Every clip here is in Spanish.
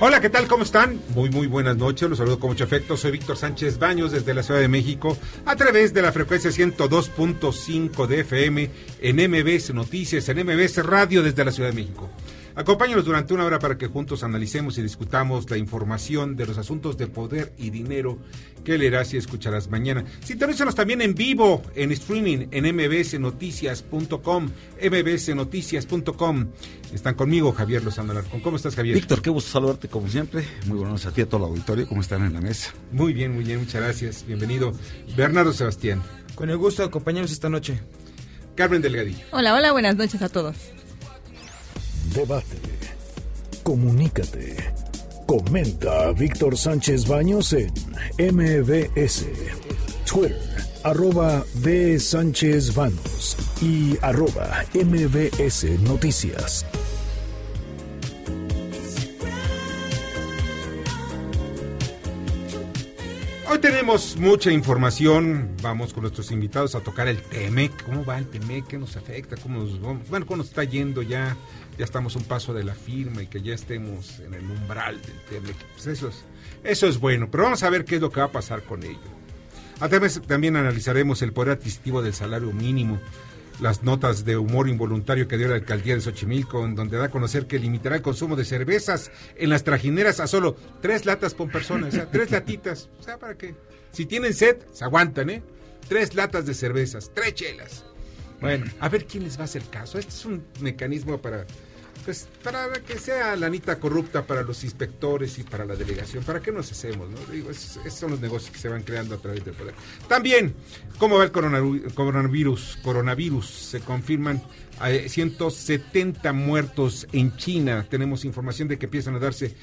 Hola, ¿qué tal? ¿Cómo están? Muy, muy buenas noches. Los saludo con mucho afecto. Soy Víctor Sánchez Baños desde la Ciudad de México a través de la frecuencia 102.5 de FM en MBS Noticias, en MBS Radio desde la Ciudad de México. Acompáñanos durante una hora para que juntos analicemos y discutamos la información de los asuntos de poder y dinero que leerás y escucharás mañana. Sintonízanos también en vivo, en streaming, en mbsnoticias.com, mbsnoticias.com. Están conmigo Javier Lozano Alarcón. ¿Cómo estás, Javier? Víctor, qué gusto saludarte como siempre. Muy buenas noches a ti, a todo el auditorio. ¿Cómo están en la mesa? Muy bien, muy bien, muchas gracias. Bienvenido. Bernardo Sebastián. Con el gusto de acompañarnos esta noche. Carmen Delgadillo. Hola, hola, buenas noches a todos. Debate. Comunícate. Comenta a Víctor Sánchez Baños en MBS. Twitter, arroba B. Sánchez Baños y arroba MBS Noticias. Hoy tenemos mucha información. Vamos con nuestros invitados a tocar el TEMEC. ¿Cómo va el TEMEC? ¿Qué nos afecta? ¿Cómo nos, bueno, cómo nos está yendo ya? Ya estamos un paso de la firma y que ya estemos en el umbral del TEMEC. Pues eso es, eso es bueno. Pero vamos a ver qué es lo que va a pasar con ello. Además, también analizaremos el poder adquisitivo del salario mínimo las notas de humor involuntario que dio la alcaldía de Xochimilco, en donde da a conocer que limitará el consumo de cervezas en las trajineras a solo tres latas por persona, o sea, tres latitas. O sea, para que, si tienen sed, se aguantan, ¿eh? Tres latas de cervezas, tres chelas. Bueno, a ver quién les va a hacer caso. Este es un mecanismo para, pues, para que sea la anita corrupta para los inspectores y para la delegación. ¿Para qué nos hacemos? No? Digo, esos, son los negocios que se van creando a través del poder. También, ¿cómo va el coronavirus? Coronavirus, se confirman eh, 170 muertos en China. Tenemos información de que empiezan a darse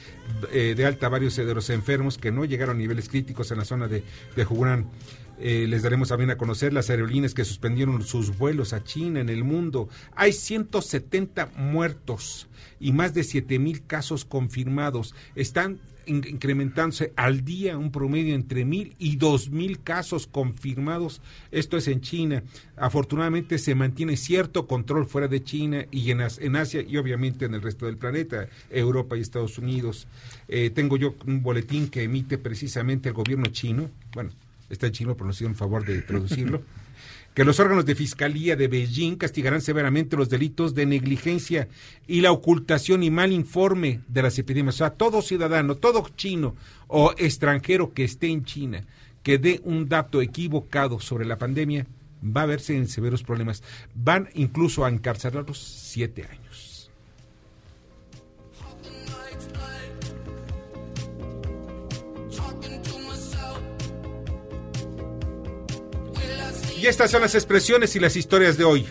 eh, de alta varios de los enfermos que no llegaron a niveles críticos en la zona de, de Hunan. Eh, les daremos también a conocer las aerolíneas que suspendieron sus vuelos a China en el mundo. Hay 170 muertos y más de 7 mil casos confirmados. Están in- incrementándose al día un promedio entre mil y dos mil casos confirmados. Esto es en China. Afortunadamente se mantiene cierto control fuera de China y en, en Asia y obviamente en el resto del planeta, Europa y Estados Unidos. Eh, tengo yo un boletín que emite precisamente el gobierno chino. Bueno, está en chino, nos hicieron favor de traducirlo. que los órganos de fiscalía de Beijing castigarán severamente los delitos de negligencia y la ocultación y mal informe de las epidemias. O sea, todo ciudadano, todo chino o extranjero que esté en China, que dé un dato equivocado sobre la pandemia, va a verse en severos problemas. Van incluso a encarcelarlos siete años. Y estas son las expresiones y las historias de hoy.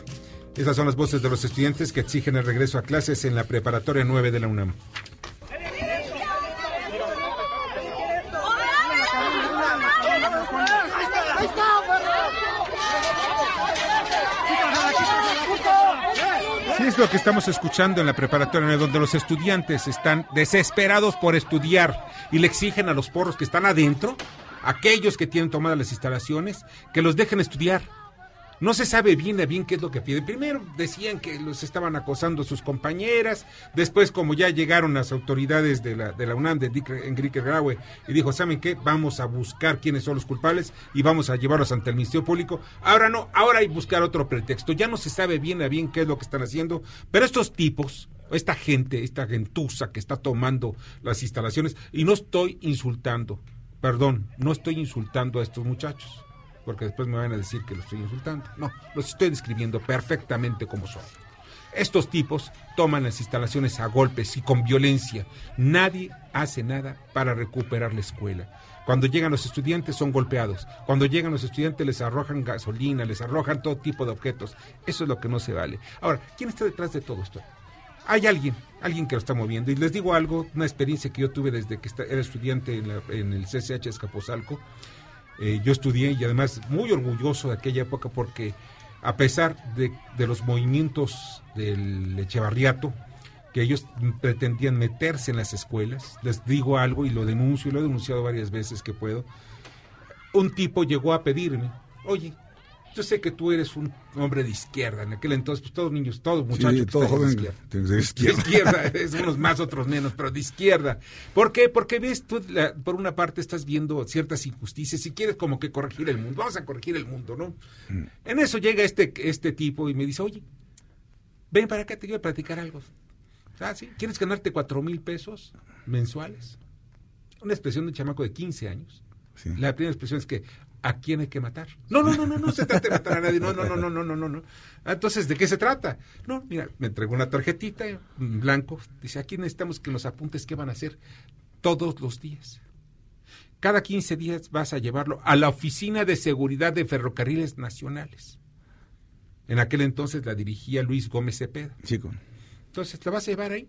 Estas son las voces de los estudiantes que exigen el regreso a clases en la preparatoria 9 de la UNAM. Sí, es lo que estamos escuchando en la preparatoria 9, donde los estudiantes están desesperados por estudiar y le exigen a los porros que están adentro, aquellos que tienen tomadas las instalaciones, que los dejen estudiar. No se sabe bien a bien qué es lo que piden. Primero decían que los estaban acosando sus compañeras, después como ya llegaron las autoridades de la, de UNAM, de Enrique Graue, y dijo, ¿saben qué? Vamos a buscar quiénes son los culpables y vamos a llevarlos ante el Ministerio Público. Ahora no, ahora hay que buscar otro pretexto. Ya no se sabe bien a bien qué es lo que están haciendo, pero estos tipos, esta gente, esta gentuza que está tomando las instalaciones, y no estoy insultando, perdón, no estoy insultando a estos muchachos porque después me van a decir que lo estoy insultando. No, los estoy describiendo perfectamente como son. Estos tipos toman las instalaciones a golpes y con violencia. Nadie hace nada para recuperar la escuela. Cuando llegan los estudiantes son golpeados. Cuando llegan los estudiantes les arrojan gasolina, les arrojan todo tipo de objetos. Eso es lo que no se vale. Ahora, ¿quién está detrás de todo esto? Hay alguien, alguien que lo está moviendo. Y les digo algo, una experiencia que yo tuve desde que era estudiante en, el CCH Escapozalco. Eh, yo estudié y además muy orgulloso de aquella época porque a pesar de, de los movimientos del Echevarriato, que ellos pretendían meterse en las escuelas. Les digo algo y lo denuncio, y lo he denunciado varias veces que puedo. Un tipo llegó a pedirme, oye, yo sé que tú eres un hombre de izquierda. En aquel entonces, pues todos niños, todos muchachos. Sí, todo joven de izquierda. De izquierda. es unos más, otros menos, pero de izquierda. ¿Por qué? Porque ves, tú, por una parte, estás viendo ciertas injusticias y quieres como que corregir el mundo. Vamos a corregir el mundo, ¿no? Mm. En eso llega este, este tipo y me dice, oye, ven para acá, te quiero platicar algo. Ah, sí. ¿Quieres ganarte cuatro mil pesos mensuales? Una expresión de un chamaco de 15 años. La primera expresión es que ¿a quién hay que matar? No, no, no, no, no se trata de matar a nadie. No, no, no, no, no, no, no, entonces, ¿de qué se trata? No, mira, me entregó una tarjetita en blanco. Dice, aquí necesitamos que nos apuntes qué van a hacer todos los días. Cada 15 días vas a llevarlo a la Oficina de Seguridad de Ferrocarriles Nacionales. En aquel entonces la dirigía Luis Gómez Cepeda. Sí, con entonces te vas a llevar ahí,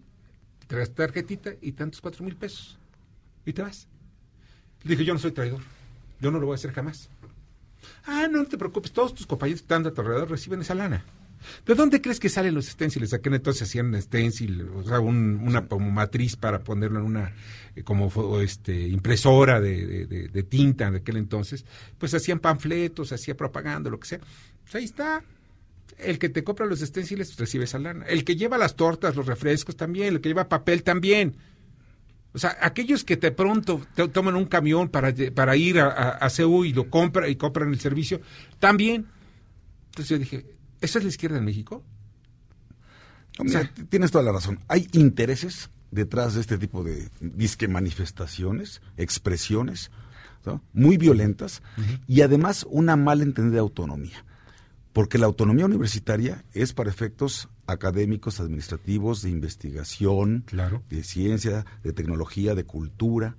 traes tarjetita y tantos cuatro mil pesos. Y te vas. Le dije, yo no soy traidor. Yo no lo voy a hacer jamás. Ah, no, te preocupes, todos tus compañeros que están a tu alrededor reciben esa lana. ¿De dónde crees que salen los esténciles? Aquel entonces hacían stencil, o sea, una como matriz para ponerlo en una eh, como este impresora de, de, tinta de aquel entonces. Pues hacían panfletos, hacía propaganda, lo que sea. Pues ahí está el que te compra los esténciles recibe esa lana. El que lleva las tortas, los refrescos también, el que lleva papel también. O sea, aquellos que de pronto toman un camión para, para ir a, a, y lo compran y compran el servicio, también. Entonces yo dije, ¿esa es la izquierda en México? O sea, tienes toda la razón. Hay intereses detrás de este tipo de disque manifestaciones, expresiones, muy violentas, y además una mal entendida autonomía porque la autonomía universitaria es para efectos académicos, administrativos, de investigación, de ciencia, de tecnología, de cultura,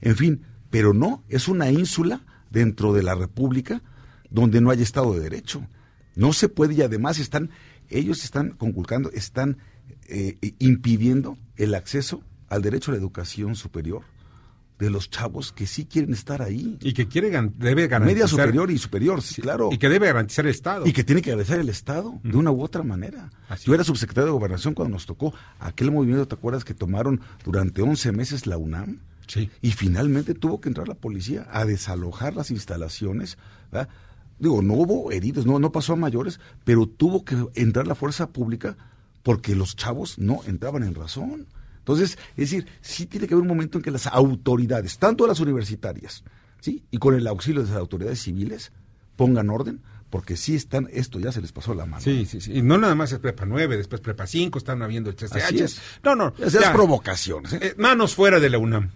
en fin, pero no, es una ínsula dentro de la República donde no hay Estado de Derecho. No se puede y además están, ellos están conculcando, están eh, impidiendo el acceso al derecho a la educación superior de los chavos que sí quieren estar ahí. Y que quiere, debe garantizar. Media superior y superior, sí, claro. Y que debe garantizar el Estado. Y que tiene que garantizar el Estado, de una u otra manera. Yo era subsecretario de Gobernación cuando nos tocó aquel movimiento, ¿te acuerdas? Que tomaron durante 11 meses la UNAM. Sí. Y finalmente tuvo que entrar la policía a desalojar las instalaciones. Digo, no hubo heridos, no, no pasó a mayores, pero tuvo que entrar la fuerza pública porque los chavos no entraban en razón. Entonces, es decir, sí tiene que haber un momento en que las autoridades, tanto las universitarias, ¿sí? y con el auxilio de las autoridades civiles, pongan orden, porque sí están, esto ya se les pasó la mano. Sí, sí, sí. Y no nada más es prepa 9, después prepa 5, están habiendo el CCH. No, no. Esas provocaciones. ¿eh? Eh, manos fuera de la UNAM.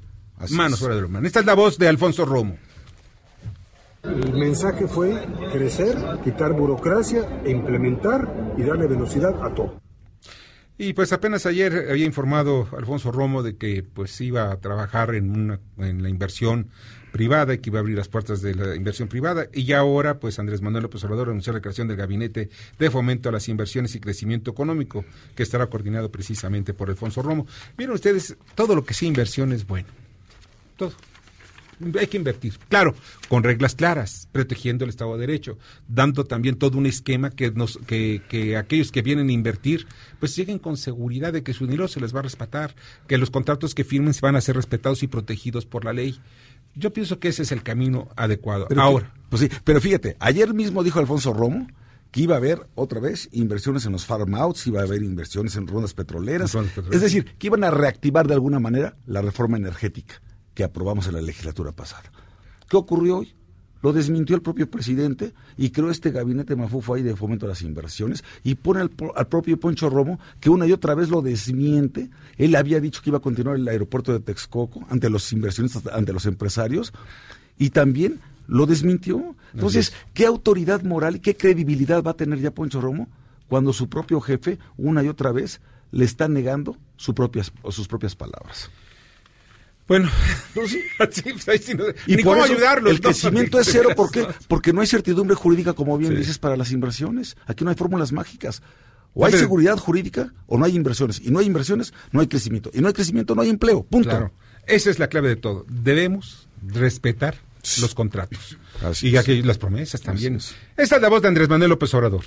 manos fuera de la UNAM. Esta es la voz de Alfonso Romo. El mensaje fue crecer, quitar burocracia e implementar y darle velocidad a todo. Y pues apenas ayer había informado Alfonso Romo de que pues iba a trabajar en una en la inversión privada y que iba a abrir las puertas de la inversión privada y ya ahora pues Andrés Manuel López Obrador anunció la creación del gabinete de fomento a las inversiones y crecimiento económico que estará coordinado precisamente por Alfonso Romo. Miren ustedes, todo lo que sea inversión es bueno. Todo hay que invertir. Claro, con reglas claras, protegiendo el Estado de Derecho, dando también todo un esquema que, nos, que, que aquellos que vienen a invertir, pues lleguen con seguridad de que su dinero se les va a respetar, que los contratos que firmen van a ser respetados y protegidos por la ley. Yo pienso que ese es el camino adecuado. Ahora. pues sí, pero fíjate, ayer mismo dijo Alfonso Romo que iba a haber otra vez inversiones en los farm outs, iba a haber inversiones en rondas petroleras. Es decir, que iban a reactivar de alguna manera la reforma energética que aprobamos en la legislatura pasada. ¿Qué ocurrió hoy? Lo desmintió el propio presidente y creó este gabinete mafufo ahí de fomento a las inversiones y pone al, propio Poncho Romo que una y otra vez lo desmiente. Él había dicho que iba a continuar el aeropuerto de Texcoco ante los inversionistas, ante los empresarios y también lo desmintió. Entonces, ¿qué autoridad moral y qué credibilidad va a tener ya Poncho Romo cuando su propio jefe, una y otra vez, le está negando sus propias, sus propias palabras? Bueno, y por eso El crecimiento es cero, ¿por qué? Porque no hay certidumbre jurídica, como bien dices, para las inversiones. Aquí no hay fórmulas mágicas. O hay seguridad jurídica o no hay inversiones. Y no hay inversiones, no hay crecimiento. Y no hay crecimiento, no hay empleo. Punto. Claro. Esa es la clave de todo. Debemos respetar los contratos. y las promesas también. Esta es la voz de Andrés Manuel López Obrador.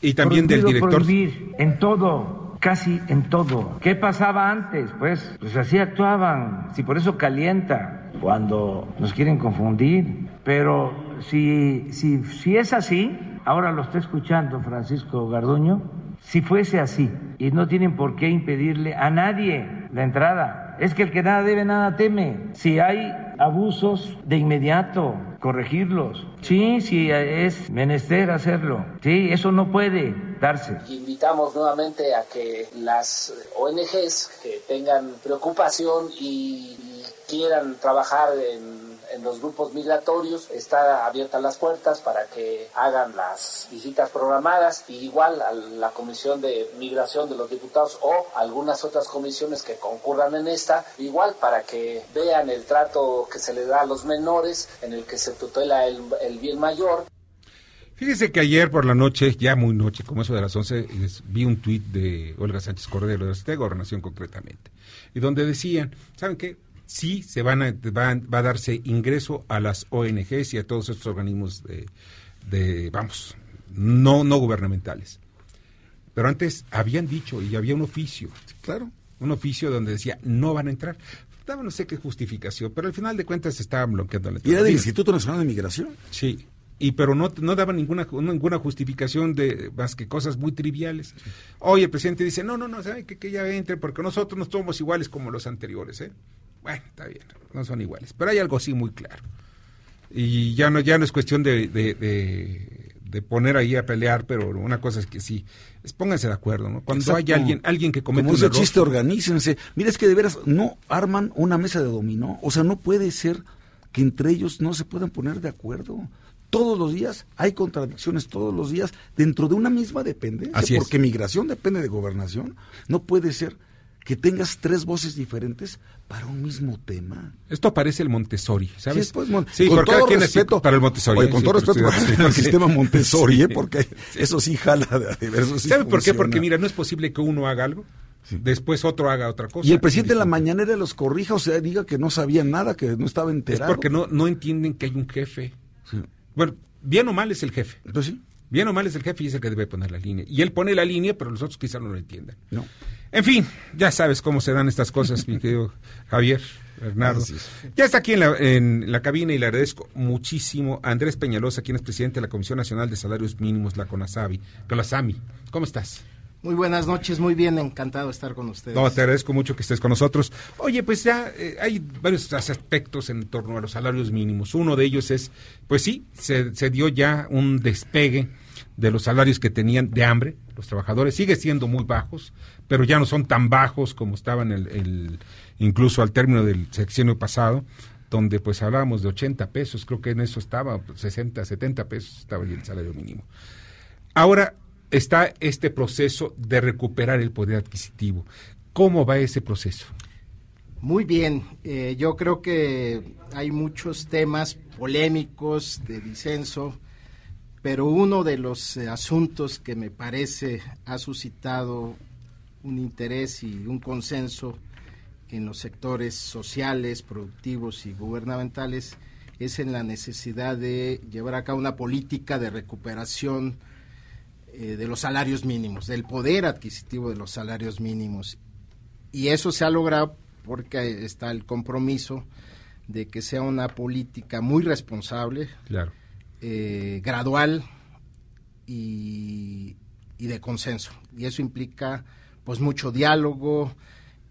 Y también del director. en todo casi en todo. ¿Qué pasaba antes? Pues, pues así actuaban. Si por eso calienta cuando nos quieren confundir. Pero si, si, si es así, ahora lo está escuchando Francisco Garduño, si fuese así, y no tienen por qué impedirle a nadie la entrada, es que el que nada debe, nada teme. Si hay abusos, de inmediato corregirlos. Sí, sí, es menester hacerlo. Sí, eso no puede darse. Invitamos nuevamente a que las ONGs que tengan preocupación y quieran trabajar en en los grupos migratorios está abiertas las puertas para que hagan las visitas programadas y igual a la Comisión de Migración de los Diputados o algunas otras comisiones que concurran en esta, igual para que vean el trato que se le da a los menores en el que se tutela el, bien mayor. Fíjese que ayer por la noche, ya muy noche, como eso de las 11, vi un tuit de Olga Sánchez Cordero, de Gobernación concretamente, y donde decían, ¿saben qué? Sí se van a, va a darse ingreso a las ONGs y a todos estos organismos de, vamos, no, no gubernamentales. Pero antes habían dicho y había un oficio, claro, un oficio donde decía no van a entrar. Daba no sé qué justificación, pero al final de cuentas estaban bloqueando la ¿Y era del Instituto Nacional de Migración? Sí, y pero no, no daba ninguna, ninguna justificación de más que cosas muy triviales. Hoy el presidente dice, no, no, no, sabe que, que ya entre porque nosotros no somos iguales como los anteriores, ¿eh? Bueno, está bien, no son iguales. Pero hay algo así muy claro. Y ya no, ya no es cuestión de, de, poner ahí a pelear, pero una cosa es que sí, es, pónganse de acuerdo, ¿no? Cuando hay alguien, alguien que comete Como un chiste, organícense. Mira, es que de veras no arman una mesa de dominó. O sea, no puede ser que entre ellos no se puedan poner de acuerdo. Todos los días hay contradicciones, todos los días, dentro de una misma dependencia. porque migración depende de gobernación. No puede ser que tengas tres voces diferentes para un mismo tema. Esto parece el Montessori, ¿sabes? Sí, pues, con todo respeto para el Montessori. con todo respeto para el sistema Montessori, ¿eh? porque eso sí jala de, ver, ¿Sabe por qué? Porque mira, no es posible que uno haga algo, después otro haga otra cosa. Y el presidente de la mañanera los corrija, o sea, diga que no sabía nada, que no estaba enterado. Es porque no, no entienden que hay un jefe. Bueno, bien o mal es el jefe. Entonces pues sí. Bien o mal es el jefe y es el que debe poner la línea. Y él pone la línea, pero los otros quizás no lo entiendan. No. En fin, ya sabes cómo se dan estas cosas, mi querido Javier, Bernardo. Ya está aquí en la, en la cabina y le agradezco muchísimo a Andrés Peñalosa, quien es presidente de la Comisión Nacional de Salarios Mínimos, la CONASABI. CONASAMI. ¿Cómo estás? Muy buenas noches, muy bien, encantado de estar con ustedes. No, te agradezco mucho que estés con nosotros. Oye, pues ya eh, hay varios aspectos en torno a los salarios mínimos. Uno de ellos es, pues sí, se, se dio ya un despegue de los salarios que tenían de hambre los trabajadores. Sigue siendo muy bajos, pero ya no son tan bajos como estaban el, incluso al término del sexenio pasado donde pues hablábamos de 80 pesos, creo que en eso estaba, 60, 70 pesos estaba el salario mínimo. Ahora está este proceso de recuperar el poder adquisitivo. ¿Cómo va ese proceso? Muy bien, eh, yo creo que hay muchos temas polémicos de disenso, pero uno de los eh, asuntos que me parece ha suscitado un interés y un consenso en los sectores sociales, productivos y gubernamentales es en la necesidad de llevar a cabo una política de recuperación eh, de los salarios mínimos, del poder adquisitivo de los salarios mínimos. Y eso se ha logrado porque está el compromiso de que sea una política muy responsable, claro. Eh, gradual y, de consenso. Y eso implica pues mucho diálogo,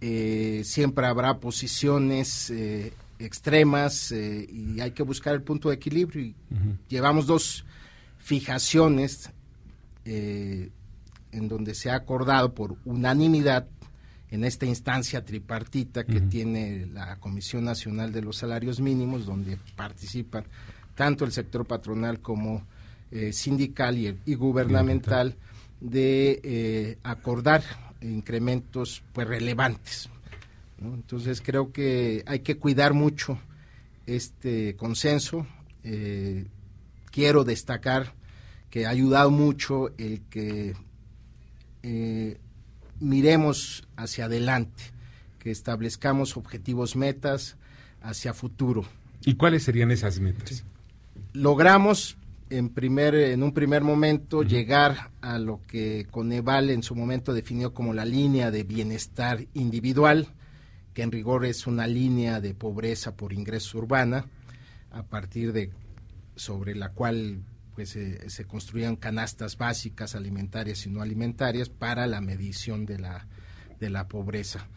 eh, siempre habrá posiciones extremas y hay que buscar el punto de equilibrio. Y Llevamos dos fijaciones eh, en donde se ha acordado por unanimidad en esta instancia tripartita que tiene la Comisión Nacional de los Salarios Mínimos, donde participan tanto el sector patronal como eh, sindical y, gubernamental, de eh, acordar incrementos pues relevantes. Entonces creo que hay que cuidar mucho este consenso. Eh, quiero destacar que ha ayudado mucho el que miremos hacia adelante, que establezcamos objetivos, metas hacia futuro. ¿Y cuáles serían esas metas? Logramos en primer en un primer momento llegar a lo que Coneval en su momento definió como la línea de bienestar individual, que en rigor es una línea de pobreza por ingreso urbana, a partir de sobre la cual pues se construían canastas básicas alimentarias y no alimentarias para la medición de la de la pobreza.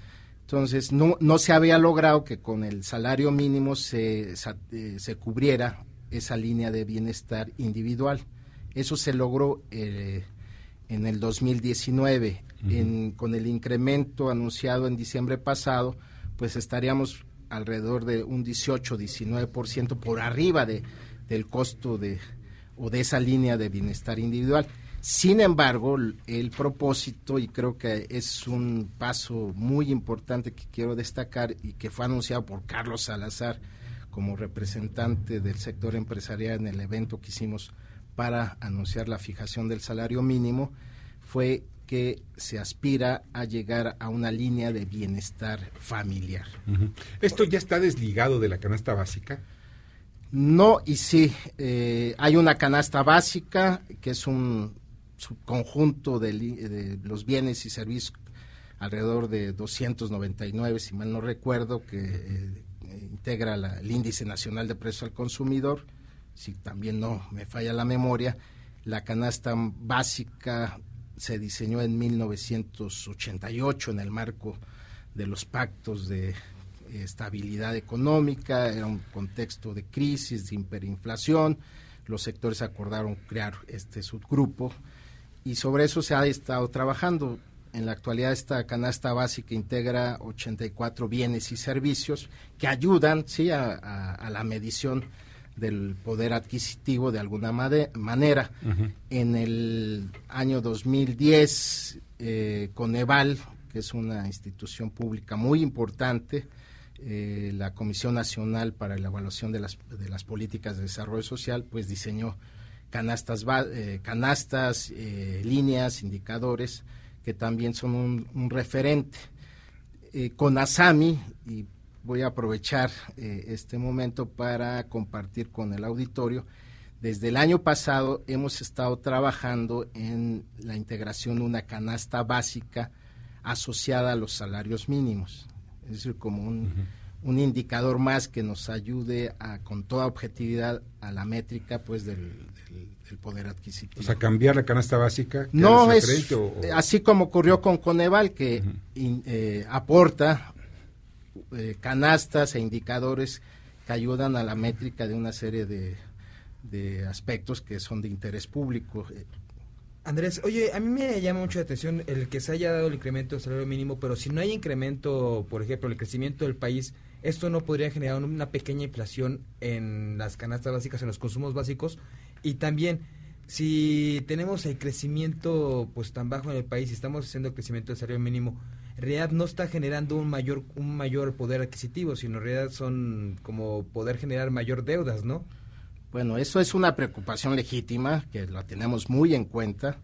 Entonces, no, no se había logrado que con el salario mínimo se, eh, se cubriera esa línea de bienestar individual. Eso se logró eh, en el 2019. con el incremento anunciado en diciembre pasado, pues estaríamos alrededor de un 18-19% por arriba de, del costo de, o de esa línea de bienestar individual. Sin embargo, el propósito, y creo que es un paso muy importante que quiero destacar y que fue anunciado por Carlos Salazar como representante del sector empresarial en el evento que hicimos para anunciar la fijación del salario mínimo, fue que se aspira a llegar a una línea de bienestar familiar. ¿Esto ya está desligado de la canasta básica? No y sí. Eh, hay una canasta básica que es un conjunto de, los bienes y servicios, alrededor de 299, si mal no recuerdo, que eh, integra el Índice Nacional de Precios al Consumidor, si también no me falla la memoria, la canasta básica se diseñó en 1988 en el marco de los pactos de estabilidad económica, era un contexto de crisis, de hiperinflación, los sectores acordaron crear este subgrupo y sobre eso se ha estado trabajando. En la actualidad esta canasta básica integra 84 bienes y servicios que ayudan sí a, la medición del poder adquisitivo de alguna manera. En el año 2010, eh, Coneval, que es una institución pública muy importante, eh, la Comisión Nacional para la Evaluación de las, de las Políticas de Desarrollo Social, pues diseñó canastas, eh, canastas eh, líneas, indicadores, que también son un, referente. Eh, con ASAMI, y voy a aprovechar este momento para compartir con el auditorio, desde el año pasado hemos estado trabajando en la integración de una canasta básica asociada a los salarios mínimos, es decir, como un un indicador más que nos ayude a, con toda objetividad a la métrica pues del, poder adquisitivo. O sea, cambiar la canasta básica. No es así como ocurrió con Coneval que eh, aporta eh, canastas e indicadores que ayudan a la métrica de una serie de, de aspectos que son de interés público. Andrés, oye, a mí me llama mucho la atención el que se haya dado el incremento del salario mínimo, pero si no hay incremento, por ejemplo, el crecimiento del país, esto no podría generar una pequeña inflación en las canastas básicas, en los consumos básicos. Y también, si tenemos el crecimiento pues tan bajo en el país y estamos haciendo el crecimiento del salario mínimo, en realidad no está generando un mayor, un mayor poder adquisitivo, sino en realidad son como poder generar mayor deudas, ¿no? Bueno, eso es una preocupación legítima, que la tenemos muy en cuenta,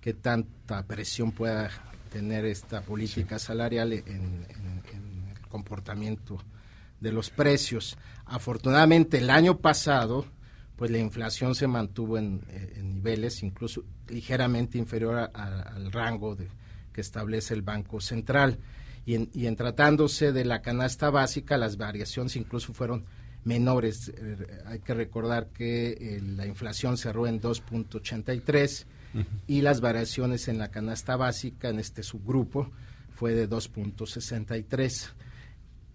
que tanta presión pueda tener esta política salarial en, en el comportamiento de los precios. Afortunadamente el año pasado, pues la inflación se mantuvo en, eh, niveles incluso ligeramente inferior al rango de, que establece el Banco Central. Y en, y tratándose de la canasta básica, las variaciones incluso fueron menores. Eh, hay que recordar que eh, la inflación cerró en 2.83 y las variaciones en la canasta básica, en este subgrupo, fue de 2.63.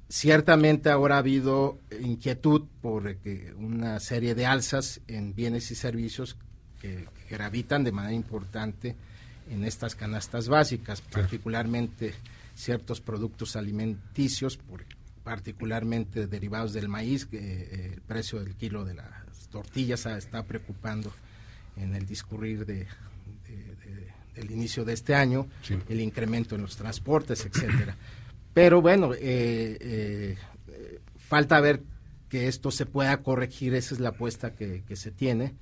Ciertamente ahora ha habido inquietud por una serie de alzas en bienes y servicios que, gravitan de manera importante en estas canastas básicas, particularmente ciertos productos alimenticios, particularmente derivados del maíz, que eh, el precio del kilo de las tortillas está preocupando en el discurrir de, del inicio de este año, el incremento en los transportes, etcétera. Pero bueno, eh, eh, falta ver que esto se pueda corregir, esa es la apuesta que, se tiene.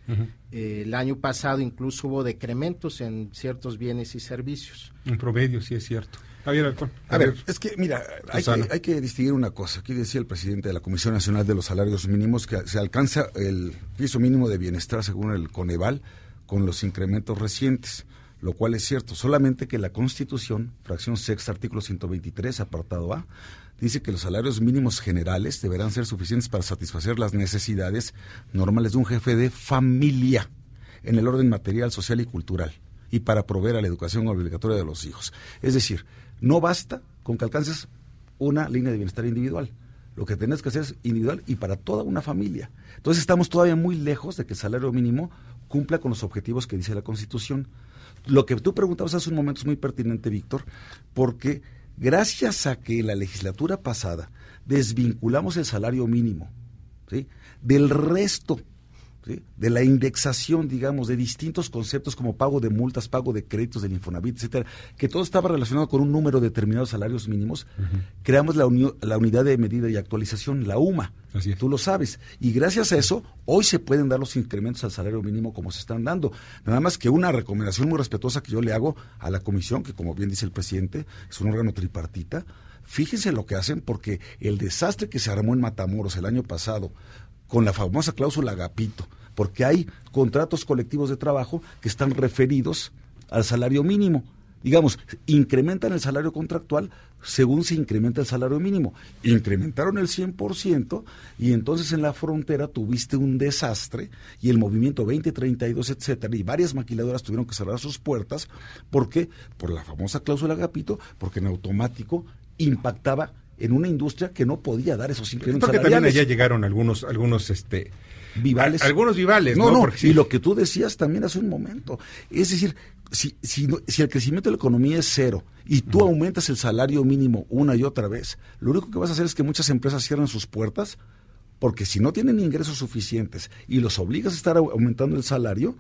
Eh, el año pasado incluso hubo decrementos en ciertos bienes y servicios. En promedio, sí es cierto. Javier A, ver, es que, mira, hay que, hay que, distinguir una cosa. Aquí decía el presidente de la Comisión Nacional de los Salarios Mínimos que se alcanza el piso mínimo de bienestar según el Coneval con los incrementos recientes, lo cual es cierto. Solamente que la Constitución, fracción sexta, artículo 123, apartado A, dice que los salarios mínimos generales deberán ser suficientes para satisfacer las necesidades normales de un jefe de familia en el orden material, social y cultural y para proveer a la educación obligatoria de los hijos. Es decir, no basta con que alcances una línea de bienestar individual. Lo que tienes que hacer es individual y para toda una familia. Entonces estamos todavía muy lejos de que el salario mínimo cumpla con los objetivos que dice la Constitución. Lo que tú preguntabas hace un momento es muy pertinente, Víctor, porque gracias a que la legislatura pasada desvinculamos el salario mínimo ¿sí? del resto de la indexación, digamos, de distintos conceptos como pago de multas, pago de créditos del Infonavit, etcétera, que todo estaba relacionado con un número determinado de salarios mínimos, creamos la, la, unidad de medida y actualización, la UMA. Así Tú lo sabes. Y gracias a eso, hoy se pueden dar los incrementos al salario mínimo como se están dando. Nada más que una recomendación muy respetuosa que yo le hago a la comisión, que como bien dice el presidente, es un órgano tripartita. Fíjense lo que hacen porque el desastre que se armó en Matamoros el año pasado con la famosa cláusula Agapito, porque hay contratos colectivos de trabajo que están referidos al salario mínimo. Digamos, incrementan el salario contractual según se incrementa el salario mínimo. Incrementaron el 100% y entonces en la frontera tuviste un desastre y el movimiento 2032, etcétera, y varias maquiladoras tuvieron que cerrar sus puertas. ¿Por qué? Por la famosa cláusula Agapito, porque en automático impactaba en una industria que no podía dar esos incrementos Porque también allá llegaron algunos, algunos este vivales. algunos vivales, ¿no? no, y lo que tú decías también hace un momento. Es decir, si, si, si el crecimiento de la economía es cero y tú aumentas el salario mínimo una y otra vez, lo único que vas a hacer es que muchas empresas cierran sus puertas porque si no tienen ingresos suficientes y los obligas a estar aumentando el salario,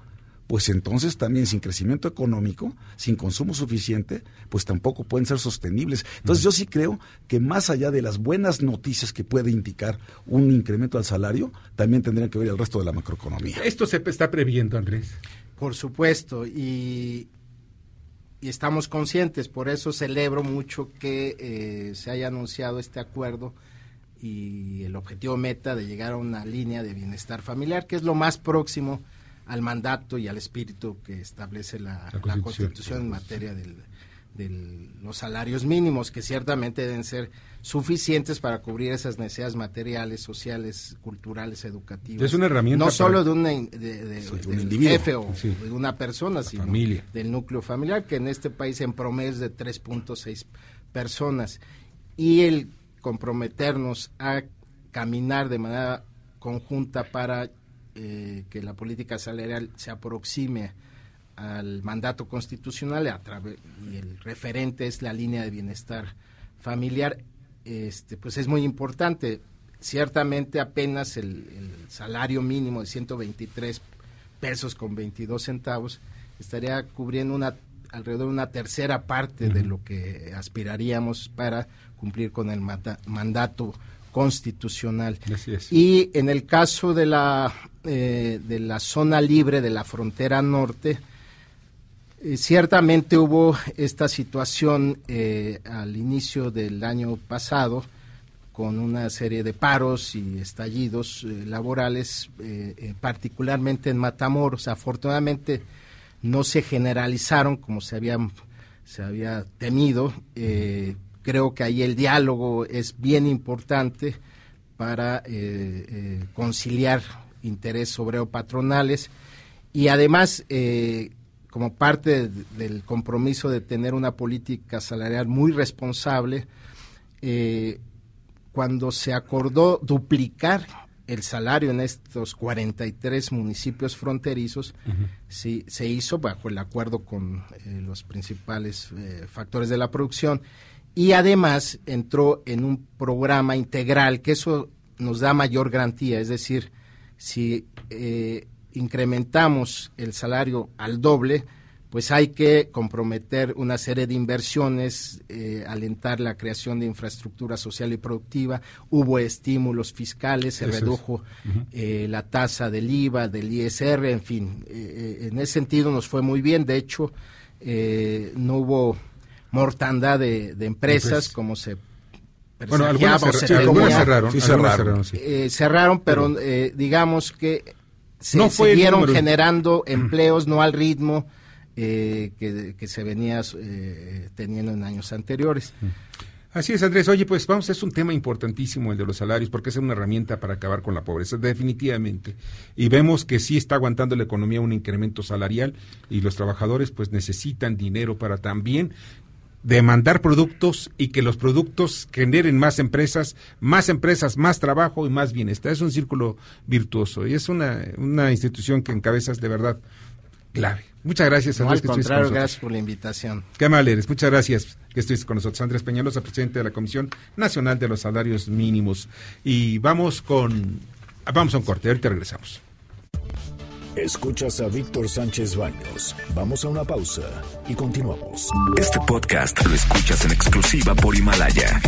pues entonces también sin crecimiento económico, sin consumo suficiente, pues tampoco pueden ser sostenibles. Entonces yo sí creo que más allá de las buenas noticias que puede indicar un incremento al salario, también tendrían que ver el resto de la macroeconomía. Esto se está previendo, Andrés. Por supuesto, y, estamos conscientes, por eso celebro mucho que eh, se haya anunciado este acuerdo y el objetivo meta de llegar a una línea de bienestar familiar, que es lo más próximo al mandato y al espíritu que establece la, Constitución. en materia de los salarios mínimos, que ciertamente deben ser suficientes para cubrir esas necesidades materiales, sociales, culturales, educativas. Es una herramienta. No solo de, una, de, un individuo, jefe o de una persona, sino del núcleo familiar, que en este país en promedio es de 3.6 personas. Y el comprometernos a caminar de manera conjunta para eh, que la política salarial se aproxime al mandato constitucional a través, y el referente es la línea de bienestar familiar, este, pues es muy importante. Ciertamente apenas el, salario mínimo de 123 pesos con 22 centavos estaría cubriendo una alrededor de una tercera parte de lo que aspiraríamos para cumplir con el mandato constitucional. Y en el caso de la, eh, de la zona libre de la frontera norte, eh, ciertamente hubo esta situación eh, al inicio del año pasado con una serie de paros y estallidos laborales, particularmente en Matamoros. Afortunadamente no se generalizaron como se había, se había temido Creo que ahí el diálogo es bien importante para eh, eh, conciliar intereses obrero-patronales y además, eh, como parte del compromiso de tener una política salarial muy responsable, cuando se acordó duplicar el salario en estos 43 municipios fronterizos se hizo bajo el acuerdo con los principales factores de la producción y además entró en un programa integral, que eso nos da mayor garantía, es decir, si eh, incrementamos el salario al doble, pues hay que comprometer una serie de inversiones, eh, alentar la creación de infraestructura social y productiva, hubo estímulos fiscales, se redujo eh, la tasa del IVA, del ISR, en fin, eh, en ese sentido nos fue muy bien, de hecho no hubo mortandad de, empresas como se bueno, algunas, cerraron, cerraron, cerraron, pero digamos que se siguieron generando empleos no al ritmo eh, que, se venía eh, teniendo en años anteriores. Mm. Así es, Andrés. Oye, pues vamos, es un tema importantísimo el de los salarios, porque es una herramienta para acabar con la pobreza, definitivamente. Y vemos que sí está aguantando la economía un incremento salarial y los trabajadores pues necesitan dinero para también demandar productos y que los productos generen más empresas, más empresas, más trabajo y más bienestar. Es un círculo virtuoso y es una, una institución que encabezas de verdad clave. Muchas gracias, Andrés. No, al contrario, gracias por la invitación. Qué mal eres. Muchas gracias que estuviste con nosotros. Andrés Peñalosa, presidente de la Comisión Nacional de los Salarios Mínimos. Y vamos con... Vamos a un corte, ahorita regresamos. Escuchas a Víctor Sánchez Baños. Vamos a una pausa y continuamos. Este podcast lo escuchas en exclusiva por Himalaya.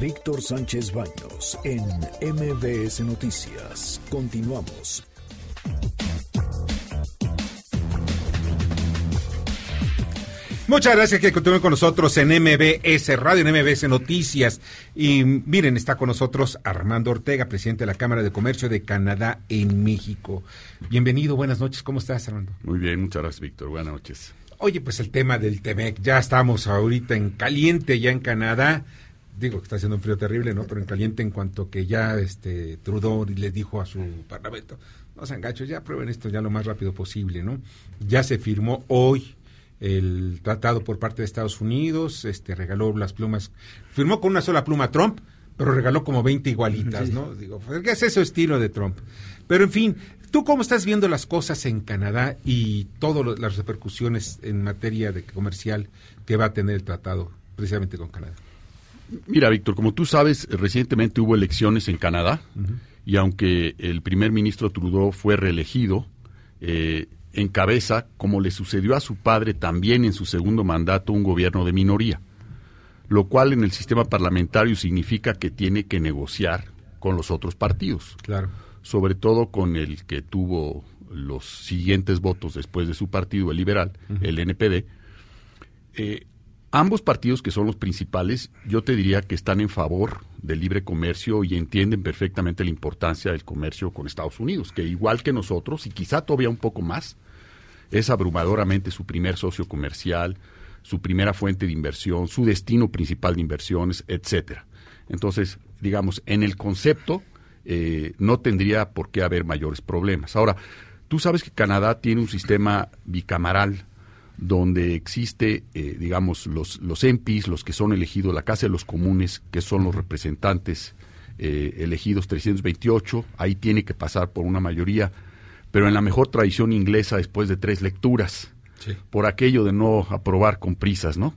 Víctor Sánchez Baños en MBS Noticias. Continuamos. Muchas gracias que continúen con nosotros en MBS Radio, en MBS Noticias. Y miren, está con nosotros Armando Ortega, presidente de la Cámara de Comercio de Canadá en México. Bienvenido, buenas noches. ¿Cómo estás, Armando? Muy bien, muchas gracias, Víctor. Buenas noches. Oye, pues el tema del TEMEC, ya estamos ahorita en caliente, ya en Canadá. Digo que está haciendo un frío terrible, ¿no? Pero en caliente en cuanto que ya este Trudeau le dijo a su parlamento, no sean gachos, ya prueben esto ya lo más rápido posible, ¿no? Ya se firmó hoy el tratado por parte de Estados Unidos, este regaló las plumas, firmó con una sola pluma Trump, pero regaló como 20 igualitas, ¿no? Digo, ¿qué es ese estilo de Trump? Pero en fin, ¿tú cómo estás viendo las cosas en Canadá y todas las repercusiones en materia de comercial que va a tener el tratado precisamente con Canadá? Mira, Víctor, como tú sabes, recientemente hubo elecciones en Canadá y aunque el primer ministro Trudeau fue reelegido, eh, encabeza, como le sucedió a su padre también en su segundo mandato, un gobierno de minoría, lo cual en el sistema parlamentario significa que tiene que negociar con los otros partidos. Claro. Sobre todo con el que tuvo los siguientes votos después de su partido, el liberal, el NPD. Eh, ambos partidos, que son los principales, yo te diría que están en favor del libre comercio y entienden perfectamente la importancia del comercio con Estados Unidos, que igual que nosotros, y quizá todavía un poco más, es abrumadoramente su primer socio comercial, su primera fuente de inversión, su destino principal de inversiones, etcétera. Entonces, digamos, en el concepto eh, no tendría por qué haber mayores problemas. Ahora, tú sabes que Canadá tiene un sistema bicamaral donde existe, eh, digamos, los, los MPs, los que son elegidos, la Casa de los Comunes, que son los representantes eh, elegidos 328, ahí tiene que pasar por una mayoría pero en la mejor tradición inglesa después de tres lecturas, por aquello de no aprobar con prisas, ¿no?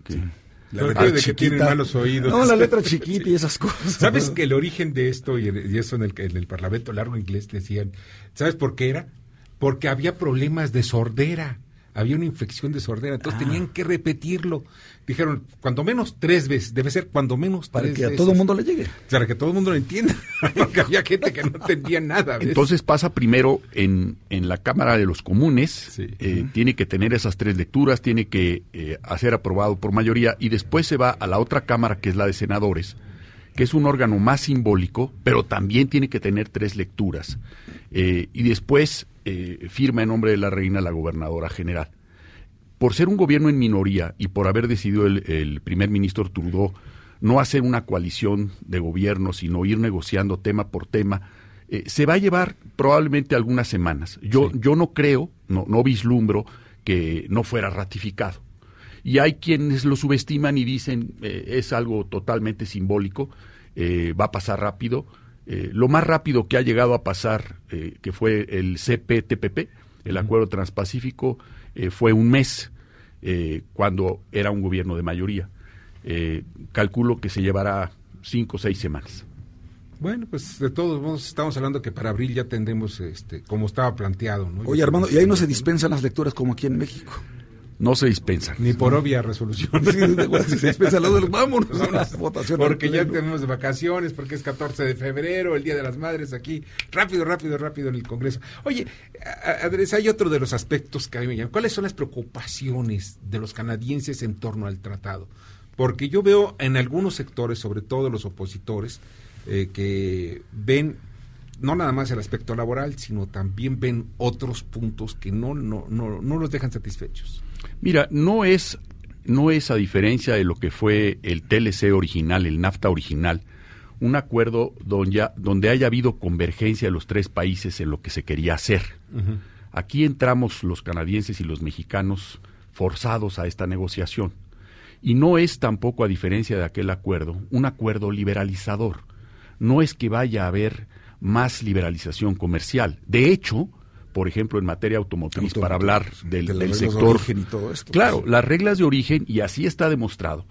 La letra de que tienen malos oídos. No, la letra chiquita y esas cosas. ¿Sabes que el origen de esto, y, eso en el, en el Parlamento Largo Inglés decían, ¿sabes por qué era? Porque había problemas de sordera había una infección de sordera, entonces ah. tenían que repetirlo. Dijeron, cuando menos tres veces, debe ser cuando menos Para que a todo el mundo le llegue. Para que todo el mundo lo entienda, porque había gente que no entendía nada. Entonces pasa primero en, en la Cámara de los Comunes, eh, tiene que tener esas tres lecturas, tiene que eh, hacer aprobado por mayoría y después se va a la otra Cámara que es la de Senadores, que es un órgano más simbólico, pero también tiene que tener tres lecturas. Eh, y después eh, firma en nombre de la reina la gobernadora general. Por ser un gobierno en minoría y por haber decidido el, primer ministro Trudeau no hacer una coalición de gobierno, sino ir negociando tema por tema, eh, se va a llevar probablemente algunas semanas. Yo, yo no creo, no, no vislumbro que no fuera ratificado. Y hay quienes lo subestiman y dicen eh, es algo totalmente simbólico, va a pasar rápido. Eh, lo más rápido que ha llegado a pasar, eh, que fue el CPTPP, el Acuerdo Transpacífico, eh, fue un mes cuando era un gobierno de mayoría. calculo que se llevará cinco o seis semanas. Bueno, pues de todos modos estamos hablando que para abril ya tendremos, este, como estaba planteado. ¿no? Oye, Armando, y ahí no se dispensan las lecturas como aquí en México. No se dispensan. Ni por obvia resolución. Sí, se dispensa lo del vámonos a las votaciones. Porque ya tenemos vacaciones, porque es 14 de febrero, el Día de las Madres aquí. Rápido, rápido, rápido en el Congreso. Oye, Andrés, hay otro de los aspectos que a mí me llaman. ¿Cuáles son las preocupaciones de los canadienses en torno al tratado? Porque yo veo en algunos sectores, sobre todo los opositores, eh, que ven no nada más el aspecto laboral, sino también ven otros puntos que no, no, no, no los dejan satisfechos. Mira, no es, no es a diferencia de lo que fue el TLC original, el NAFTA original, un acuerdo donde, donde haya habido convergencia de los tres países en lo que se quería hacer. Aquí entramos los canadienses y los mexicanos forzados a esta negociación. Y no es tampoco, a diferencia de aquel acuerdo, un acuerdo liberalizador. No es que vaya a haber más liberalización comercial. De hecho, por ejemplo, en materia automotriz, para hablar del, del sector. De y todo esto, claro, las reglas de origen, y así está demostrado,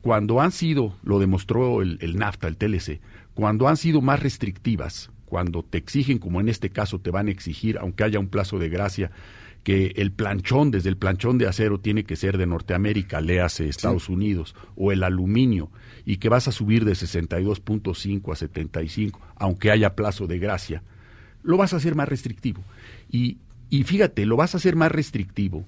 cuando han sido, lo demostró el, el, NAFTA, el TLC, cuando han sido más restrictivas, cuando te exigen, como en este caso te van a exigir, aunque haya un plazo de gracia, que el planchón, desde el planchón de acero, tiene que ser de Norteamérica, léase Estados sí. Unidos, o el aluminio, y que vas a subir de 62.5 a 75, aunque haya plazo de gracia, lo vas a hacer más restrictivo. Y, y fíjate, lo vas a hacer más restrictivo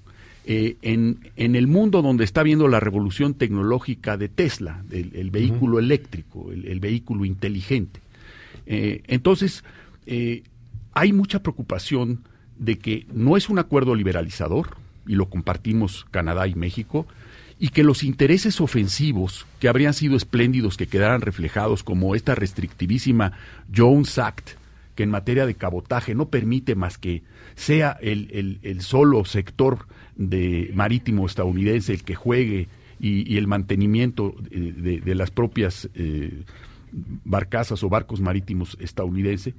eh, en, en, el mundo donde está viendo la revolución tecnológica de Tesla, el, el vehículo uh -huh. eléctrico, el, el, vehículo inteligente. Eh, entonces, eh, hay mucha preocupación de que no es un acuerdo liberalizador, y lo compartimos Canadá y México, y que los intereses ofensivos que habrían sido espléndidos que quedaran reflejados como esta restrictivísima Jones Act, que en materia de cabotaje no permite más que sea el, el, solo sector de marítimo estadounidense el que juegue y, el mantenimiento de, las propias eh, barcazas o barcos marítimos estadounidenses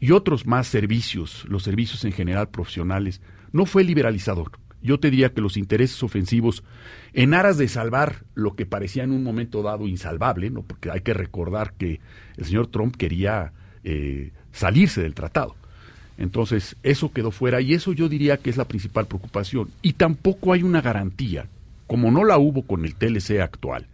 y otros más servicios, los servicios en general profesionales, no fue liberalizador. Yo te diría que los intereses ofensivos, en aras de salvar lo que parecía en un momento dado insalvable, ¿no? porque hay que recordar que el señor Trump quería eh, salirse del tratado. Entonces, eso quedó fuera y eso yo diría que es la principal preocupación. Y tampoco hay una garantía, como no la hubo con el TLC actual,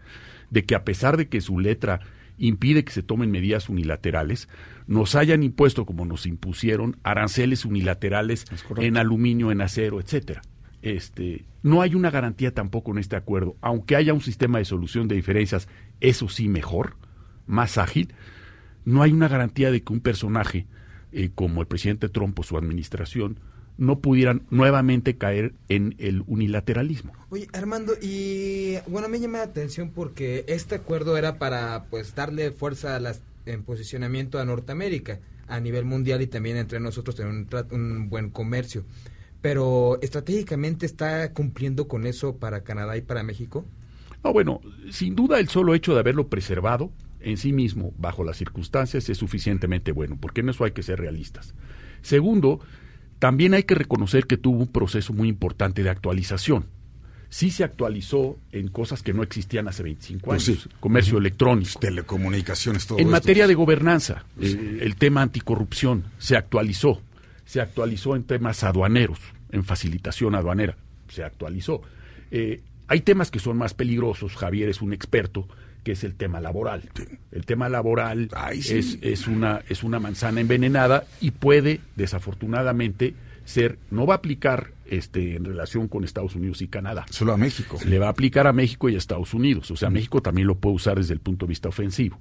de que a pesar de que su letra impide que se tomen medidas unilaterales, nos hayan impuesto, como nos impusieron, aranceles unilaterales en aluminio, en acero, etcétera. Este, no hay una garantía tampoco en este acuerdo, aunque haya un sistema de solución de diferencias, eso sí mejor, más ágil, no hay una garantía de que un personaje eh, como el presidente Trump o su administración no pudieran nuevamente caer en el unilateralismo. Oye, Armando, y bueno, me llama la atención porque este acuerdo era para pues darle fuerza a las, en posicionamiento a Norteamérica a nivel mundial y también entre nosotros tener un, un buen comercio. Pero estratégicamente está cumpliendo con eso para Canadá y para México? No, bueno, sin duda el solo hecho de haberlo preservado en sí mismo, bajo las circunstancias, es suficientemente bueno, porque en eso hay que ser realistas. Segundo, también hay que reconocer que tuvo un proceso muy importante de actualización. Sí se actualizó en cosas que no existían hace 25 años. Pues sí. Comercio uh -huh. electrónico. Telecomunicaciones, todo En esto. materia de gobernanza, eh, el tema anticorrupción se actualizó. Se actualizó en temas aduaneros, en facilitación aduanera. Se actualizó. Eh, hay temas que son más peligrosos. Javier es un experto que es el tema laboral. Sí. El tema laboral Ay, sí. es, es, una, es una manzana envenenada y puede, desafortunadamente, ser, no va a aplicar este, en relación con Estados Unidos y Canadá. Solo a México. Le va a aplicar a México y a Estados Unidos. O sea, mm. México también lo puede usar desde el punto de vista ofensivo.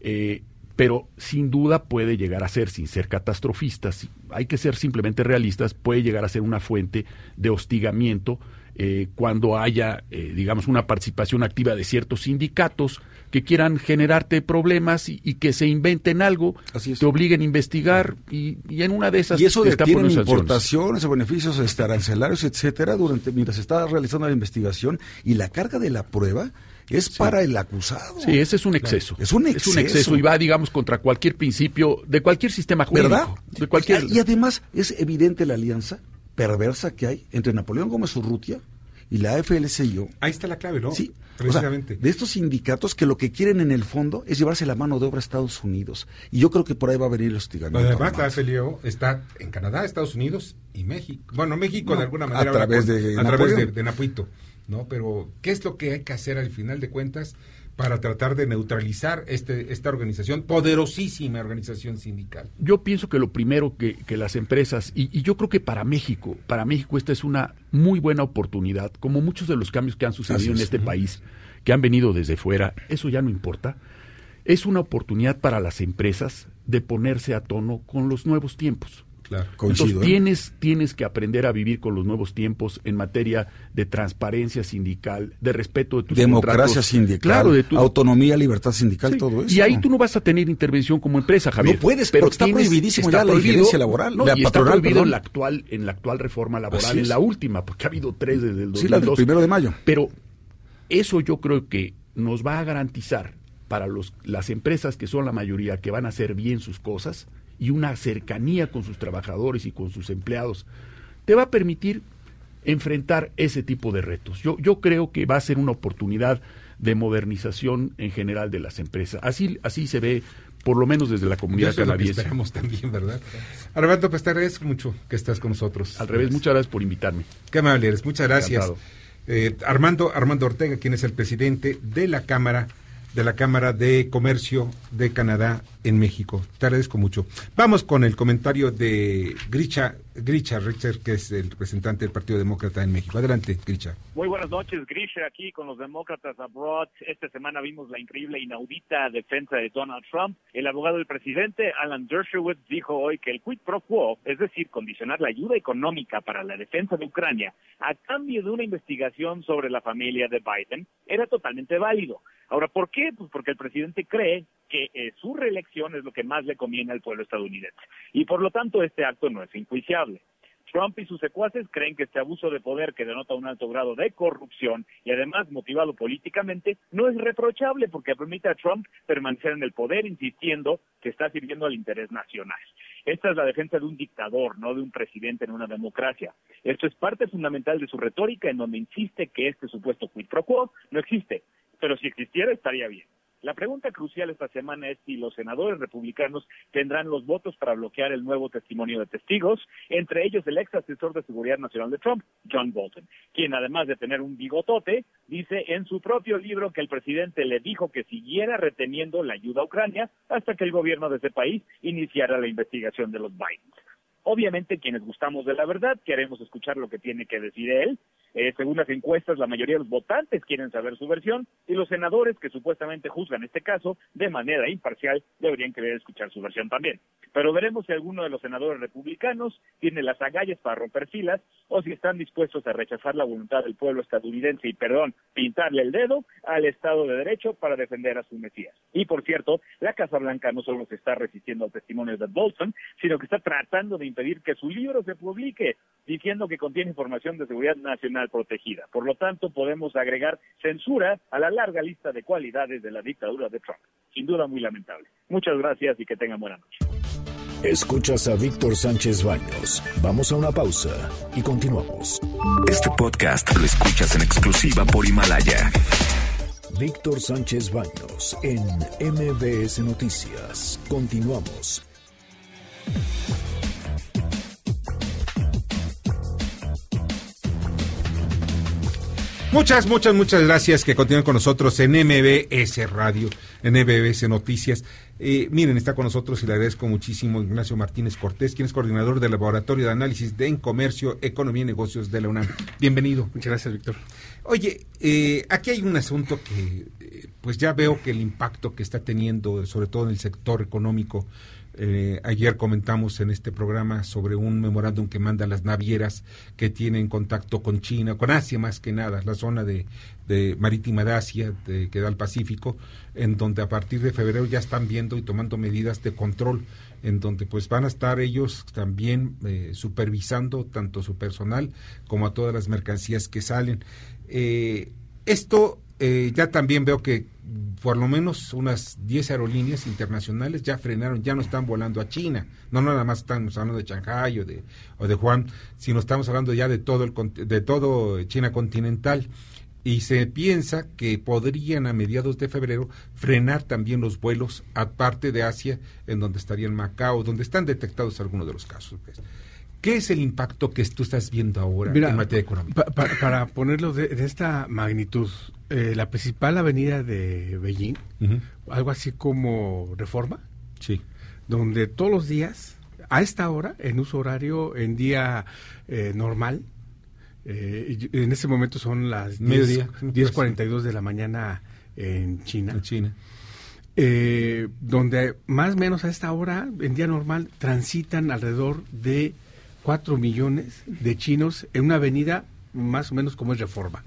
Eh, pero sin duda puede llegar a ser, sin ser catastrofistas, hay que ser simplemente realistas, puede llegar a ser una fuente de hostigamiento eh, cuando haya, eh, digamos, una participación activa de ciertos sindicatos que quieran generarte problemas y, y que se inventen algo, te obliguen a investigar y, y, en una de esas... Y eso detienen importaciones o beneficios este, arancelarios, etcétera, durante mientras se está realizando la investigación y la carga de la prueba es sí. para el acusado. Sí, ese es un exceso. Es un exceso. Es un exceso y va, digamos, contra cualquier principio de cualquier sistema jurídico. ¿Verdad? De cualquier... Y además es evidente la alianza perversa que hay entre Napoleón Gómez Urrutia y la FLCIO. Ahí está la clave, ¿no? Sí, precisamente. de estos sindicatos que lo que quieren en el fondo es llevarse la mano de obra a Estados Unidos. Y yo creo que por ahí va a venir el hostigamiento. Además, la FLCIO está en Canadá, Estados Unidos y México. Bueno, México No, de alguna manera. a través de A través de Napuito, ¿no? Pero, ¿qué es lo que hay que hacer al final de cuentas para tratar de neutralizar este, esta organización, poderosísima organización sindical? Yo pienso que lo primero que, que las empresas, y, y yo creo que para México, para México esta es una muy buena oportunidad, como muchos de los cambios que han sucedido en es. este país, que han venido desde fuera, eso ya no importa, es una oportunidad para las empresas de ponerse a tono con los nuevos tiempos. Claro. Coincido, Entonces, ¿eh? tienes, tienes que aprender a vivir con los nuevos tiempos en materia de transparencia sindical, de respeto de tus Democracia contratos. sindical, Claro, de tu- autonomía, libertad sindical, Sí, todo eso. Y ahí tú no vas a tener intervención como empresa, Javier. No puedes, porque está prohibidísimo ya la injerencia laboral, No, la y está patronal, prohibido perdón. en la actual, en la actual reforma laboral, en la última, porque ha habido tres desde el 2002. Sí, la del primero de mayo. Pero eso yo creo que nos va a garantizar para los, las empresas que son la mayoría que van a hacer bien sus cosas y una cercanía con sus trabajadores y con sus empleados, te va a permitir enfrentar ese tipo de retos. Yo, yo creo que va a ser una oportunidad de modernización en general de las empresas. Así, así se ve, por lo menos desde la comunidad eso es lo que canadiense. esperamos también, ¿verdad? Armando, pues te agradezco mucho que estás con nosotros. Al revés, muchas gracias por invitarme. Qué amable eres, muchas gracias. Eh, Armando, Armando Ortega, quien es el presidente de la Cámara, de la Cámara de Comercio de Canadá en México. Te agradezco mucho. Vamos con el comentario de Gricha, Gricha Richter, que es el representante del Partido Demócrata en México. Adelante, Gricha. Muy buenas noches, Grisha, aquí con los demócratas abroad. Esta semana vimos la increíble, inaudita defensa de Donald Trump. El abogado del presidente, Alan Dershowitz, dijo hoy que el quid pro quo, es decir, condicionar la ayuda económica para la defensa de Ucrania a cambio de una investigación sobre la familia de Biden, era totalmente válido. Ahora, ¿por qué? Pues porque el presidente cree que eh, su reelección es lo que más le conviene al pueblo estadounidense. Y por lo tanto, este acto no es enjuiciable. Trump y sus secuaces creen que este abuso de poder que denota un alto grado de corrupción y además motivado políticamente no es reprochable porque permite a Trump permanecer en el poder insistiendo que está sirviendo al interés nacional. Esta es la defensa de un dictador, no de un presidente en una democracia. Esto es parte fundamental de su retórica en donde insiste que este supuesto quid pro quo no existe, pero si existiera estaría bien. La pregunta crucial esta semana es si los senadores republicanos tendrán los votos para bloquear el nuevo testimonio de testigos, entre ellos el ex asesor de seguridad nacional de Trump, John Bolton, quien además de tener un bigotote, dice en su propio libro que el presidente le dijo que siguiera reteniendo la ayuda a Ucrania hasta que el gobierno de ese país iniciara la investigación de los Bidens. Obviamente, quienes gustamos de la verdad, queremos escuchar lo que tiene que decir él. Eh, según las encuestas, la mayoría de los votantes quieren saber su versión y los senadores que supuestamente juzgan este caso de manera imparcial deberían querer escuchar su versión también. Pero veremos si alguno de los senadores republicanos tiene las agallas para romper filas o si están dispuestos a rechazar la voluntad del pueblo estadounidense y, perdón, pintarle el dedo al Estado de Derecho para defender a su Mesías. Y, por cierto, la Casa Blanca no solo se está resistiendo al testimonio de Bolton, sino que está tratando de impedir que su libro se publique, diciendo que contiene información de seguridad nacional protegida. Por lo tanto, podemos agregar censura a la larga lista de cualidades de la dictadura de Trump. Sin duda muy lamentable. Muchas gracias y que tengan buena noche. Escuchas a Víctor Sánchez Baños. Vamos a una pausa y continuamos. Este podcast lo escuchas en exclusiva por Himalaya. Víctor Sánchez Baños en MBS Noticias. Continuamos. Muchas, muchas, muchas gracias que continúen con nosotros en MBS Radio, en MBS Noticias. Eh, miren, está con nosotros y le agradezco muchísimo Ignacio Martínez Cortés, quien es coordinador del Laboratorio de Análisis de en Comercio, Economía y Negocios de la UNAM. Bienvenido. Muchas gracias, Víctor. Oye, eh, aquí hay un asunto que, eh, pues ya veo que el impacto que está teniendo, sobre todo en el sector económico, eh, ayer comentamos en este programa sobre un memorándum que manda las navieras que tienen contacto con China, con Asia más que nada, la zona de, de marítima de Asia de, que da al Pacífico, en donde a partir de febrero ya están viendo y tomando medidas de control, en donde pues van a estar ellos también eh, supervisando tanto su personal como a todas las mercancías que salen. Eh, esto eh, ya también veo que por lo menos unas 10 aerolíneas internacionales ya frenaron, ya no están volando a China. No, nada más estamos hablando de Shanghai o de, o de Juan, sino estamos hablando ya de todo, el, de todo China continental. Y se piensa que podrían a mediados de febrero frenar también los vuelos a parte de Asia, en donde estarían Macao, donde están detectados algunos de los casos. pues. ¿Qué es el impacto que tú estás viendo ahora en materia económica? pa- pa- para ponerlo de, de esta magnitud, eh, la principal avenida de Beijing, algo así como Reforma, Sí. donde todos los días, a esta hora, en uso horario, en día eh, normal, eh, en este momento son las 10 Mediodía. 10.42 de la mañana en China. En China. eh, donde más o menos a esta hora, en día normal, transitan alrededor de 4 millones de chinos en una avenida más o menos como es Reforma.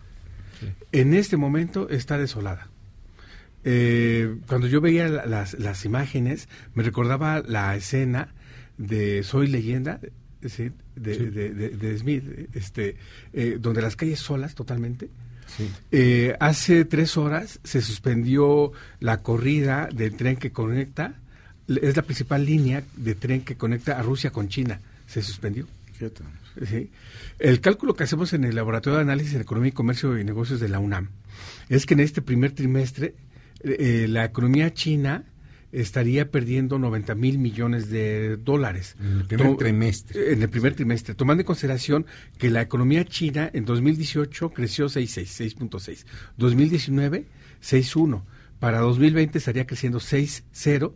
En este momento está desolada. Eh, cuando yo veía la- las, las imágenes, me recordaba la escena de Soy leyenda, ¿sí? de, Sí. de- de- de Smith, este, eh, donde las calles solas totalmente. Sí. Eh, hace tres horas se suspendió la corrida del tren que conecta, es la principal línea de tren que conecta a Rusia con China. Se suspendió. Sí. El cálculo que hacemos en el Laboratorio de Análisis en Economía y Comercio y Negocios de la UNAM es que en este primer trimestre eh, la economía china estaría perdiendo 90 mil millones de dólares. En el primer To- trimestre. En el primer trimestre, tomando en consideración que la economía china en 2018 creció 6.6, 6.6. 2019, 6.1. Para 2020 estaría creciendo 6.0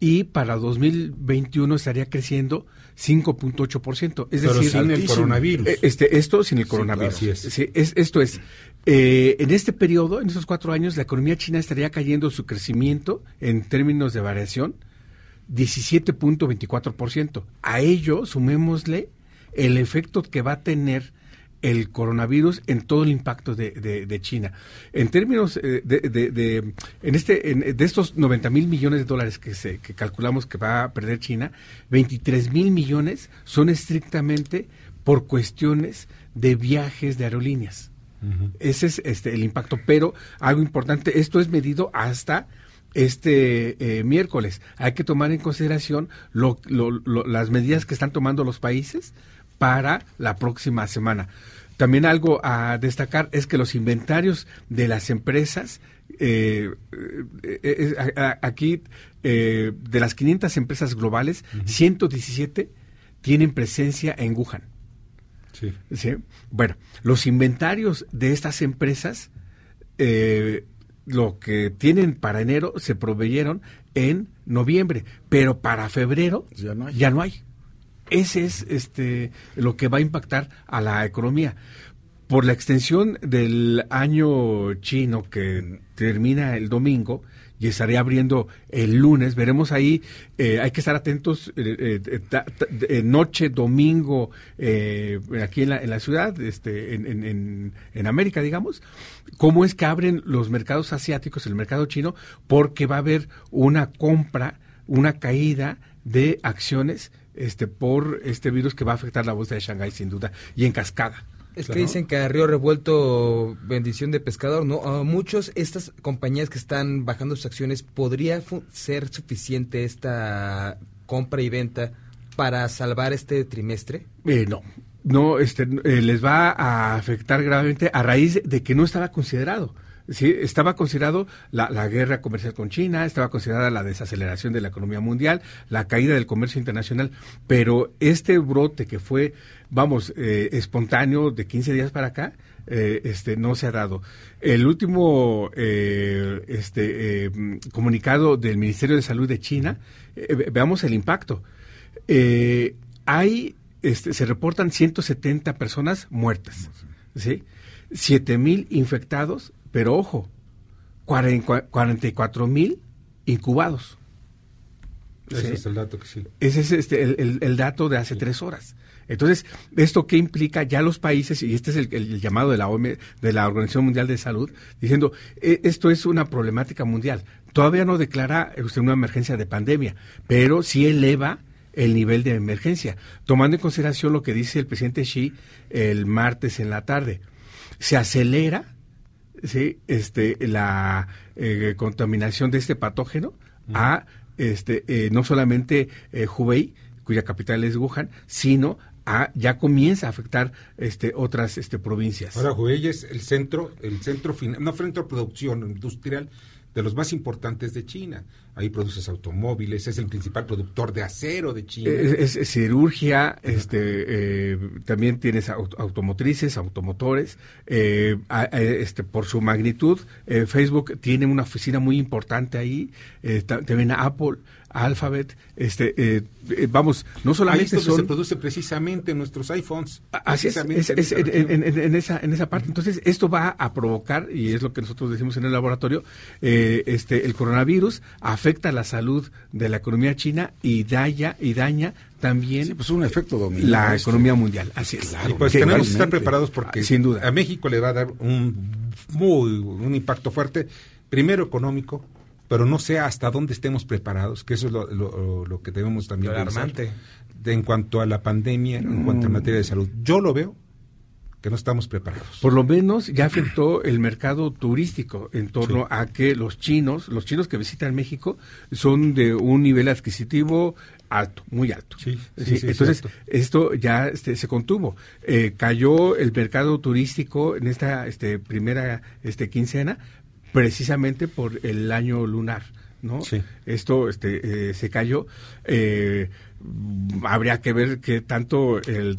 y para 2021 estaría creciendo 5.8%. Es Pero decir, sin el coronavirus. Eh, Este, esto sin el Sí, coronavirus. claro, así es. Sí, es- esto es, eh, en este periodo, en esos cuatro años, la economía china estaría cayendo su crecimiento en términos de variación 17.24%. A ello sumémosle el efecto que va a tener el coronavirus en todo el impacto de, de- de China. En términos eh, de, de- de- en este, en- de estos 90 mil millones de dólares que, se, que calculamos que va a perder China, 23 mil millones son estrictamente por cuestiones de viajes de aerolíneas. Ese es este, el impacto. Pero algo importante, esto es medido hasta este eh, miércoles. Hay que tomar en consideración lo- lo- lo- las medidas que están tomando los países para la próxima semana. También algo a destacar es que los inventarios de las empresas, eh, eh, eh, a- a- aquí eh, de las 500 empresas globales, 117 tienen presencia en Wuhan. Sí. ¿sí? Bueno, los inventarios de estas empresas, lo que tienen para enero se proveyeron en noviembre, pero para febrero Ya no hay. ya no hay. Ese es este lo que va a impactar a la economía. Por la extensión del año chino que termina el domingo y estaría abriendo el lunes, veremos ahí, eh, hay que estar atentos eh, eh, noche, domingo, aquí en la, en la ciudad, este, en- en- en América, digamos, cómo es que abren los mercados asiáticos, el mercado chino, porque va a haber una compra, una caída de acciones este, por este virus que va a afectar la bolsa de Shanghái sin duda y en cascada. Es Claro. que dicen que a Río Revuelto, bendición de pescador, ¿no? A muchos, estas compañías que están bajando sus acciones, ¿podría ser suficiente esta compra y venta para salvar este trimestre? Eh, no, no, este, eh, les va a afectar gravemente a raíz de que no estaba considerado. Sí, estaba considerado la, la guerra comercial con China, estaba considerada la desaceleración de la economía mundial, la caída del comercio internacional, pero este brote que fue, vamos, eh, espontáneo de 15 días para acá, eh, este, no se ha dado. El último eh, este, eh, comunicado del Ministerio de Salud de China, ve- veamos el impacto. Hay, este, se reportan 170 personas muertas, ¿sí? 7 mil infectados, pero ojo, 44 mil incubados. Ese Sí. es el dato que sí. Ese es este, el, el- el dato de hace tres horas. Entonces, ¿esto qué implica? Ya los países, y este es el, el llamado de la OMS, de la Organización Mundial de Salud, diciendo, "Eh, esto es una problemática mundial. Todavía no declara usted una emergencia de pandemia, pero sí eleva el nivel de emergencia, tomando en consideración lo que dice el presidente Xi el martes en la tarde. Se acelera sí, este, la eh, contaminación de este patógeno a este, eh, no solamente eh, Hubei, cuya capital es Wuhan, sino a, ya comienza a afectar este, otras este, provincias. Ahora Hubei es el centro, el centro final, no centro de producción industrial de los más importantes de China. Ahí produces automóviles, es el principal productor de acero de China. Es, es cirugía, este, eh, también tienes aut- automotrices, automotores. eh, a- a- este, por su magnitud, eh, Facebook tiene una oficina muy importante ahí. eh, ta- también Apple, Alphabet. Este, eh, eh, vamos, no solamente se produce precisamente nuestros iPhones. Así es, en es esa en, en- en- en esa, en esa parte. Entonces, esto va a provocar, y es lo que nosotros decimos en el laboratorio, eh, este, el coronavirus afecta la salud de la economía china y daña, y daña también Sí, pues un efecto la esto. economía mundial. Así es. Y pues Que tenemos que estar preparados porque ah, sin duda. a México le va a dar un muy un impacto fuerte, primero económico, pero no sé hasta dónde estemos preparados, que eso es lo, lo- lo que debemos también. Alarmante. De, en cuanto a la pandemia, en cuanto a Mm. materia de salud. Yo lo veo que no estamos preparados. Por lo menos ya afectó el mercado turístico en torno a que los chinos, los chinos que visitan México, son de un nivel adquisitivo alto, muy alto. Sí, sí, Sí, sí, entonces, cierto. esto ya este, se contuvo. Eh, cayó el mercado turístico en esta este, primera este, quincena precisamente por el año lunar. ¿no? Sí. Esto este, eh, se cayó. Eh, habría que ver qué tanto el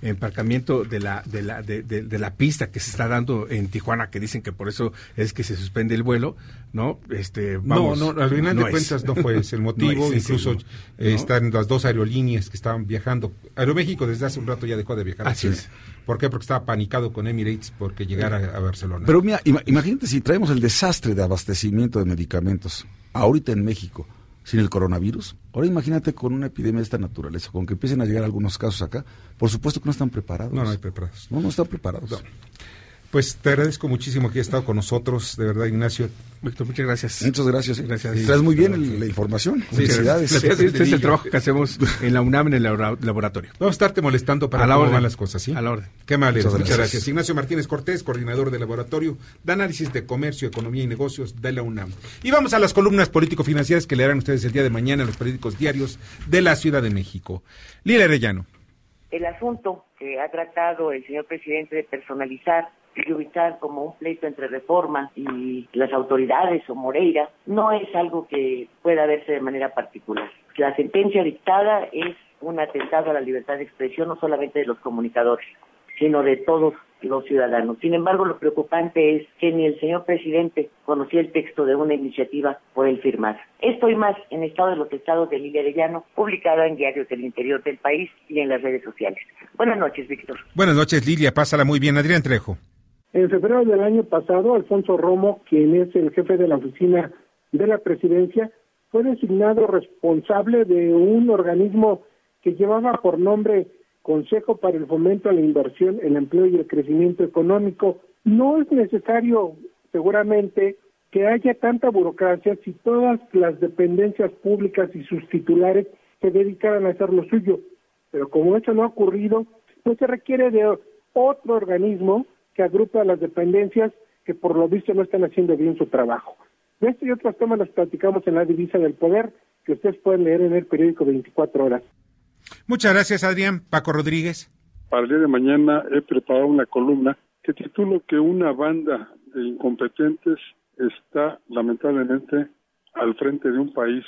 reembarcamiento de la, de, la, de, de- de la pista que se está dando en Tijuana, que dicen que por eso es que se suspende el vuelo, ¿no? Este, vamos, no, no, al final no de es. cuentas no fue ese el motivo, No es ese, incluso eh, están las dos aerolíneas que estaban viajando. Aeroméxico desde hace un rato ya dejó de viajar. Así es. ¿Por qué? Porque estaba panicado con Emirates porque llegara a, a Barcelona. Pero mira, ima- imagínate si traemos el desastre de abastecimiento de medicamentos ahorita en México sin el coronavirus. Ahora imagínate con una epidemia de esta naturaleza, con que empiecen a llegar algunos casos acá. Por supuesto que no están preparados. no, no hay preparados. No, no están preparados. No. Pues te agradezco muchísimo que hayas estado con nosotros, de verdad, Ignacio. Víctor, muchas gracias. Muchas gracias. Gracias. Traes muy bien el- la información. Felicidades. Este, este es el trabajo que hacemos en la UNAM en el labora- laboratorio. Vamos a estarte molestando para A la cómo orden. van las cosas, ¿sí? A la orden. Qué mal Muchas Muchas gracias. Ignacio Martínez Cortés, coordinador del laboratorio de análisis de comercio, economía y negocios de la UNAM. Y vamos a las columnas político-financieras que leerán ustedes el día de mañana en los periódicos diarios de la Ciudad de México. Lila Arellano. el asunto que ha tratado el señor presidente de personalizar ubicar como un pleito entre Reforma y las autoridades o Moreira no es algo que pueda verse de manera particular. La sentencia dictada es un atentado a la libertad de expresión no solamente de los comunicadores, sino de todos los ciudadanos. Sin embargo, lo preocupante es que ni el señor presidente conocía el texto de una iniciativa por él firmar. Esto y más en Estado de los Estados de Lilia Arellano, publicada en diarios del interior del país y en las redes sociales. Buenas noches, Víctor. Buenas noches, Lilia. Pásala muy bien. Adrián Trejo. En febrero del año pasado, Alfonso Romo, quien es el jefe de la oficina de la presidencia, fue designado responsable de un organismo que llevaba por nombre Consejo para el Fomento a la Inversión, el Empleo y el Crecimiento Económico. No es necesario, seguramente, que haya tanta burocracia si todas las dependencias públicas y sus titulares se dedicaran a hacer lo suyo. Pero como eso no ha ocurrido, pues se requiere de otro organismo que agrupe a las dependencias que por lo visto no están haciendo bien su trabajo. De esto y otros temas los platicamos en la divisa del poder, que ustedes pueden leer en el periódico 24 horas. Muchas gracias, Adrián. Paco Rodríguez. Para el día de mañana he preparado una columna que titulo que una banda de incompetentes está lamentablemente al frente de un país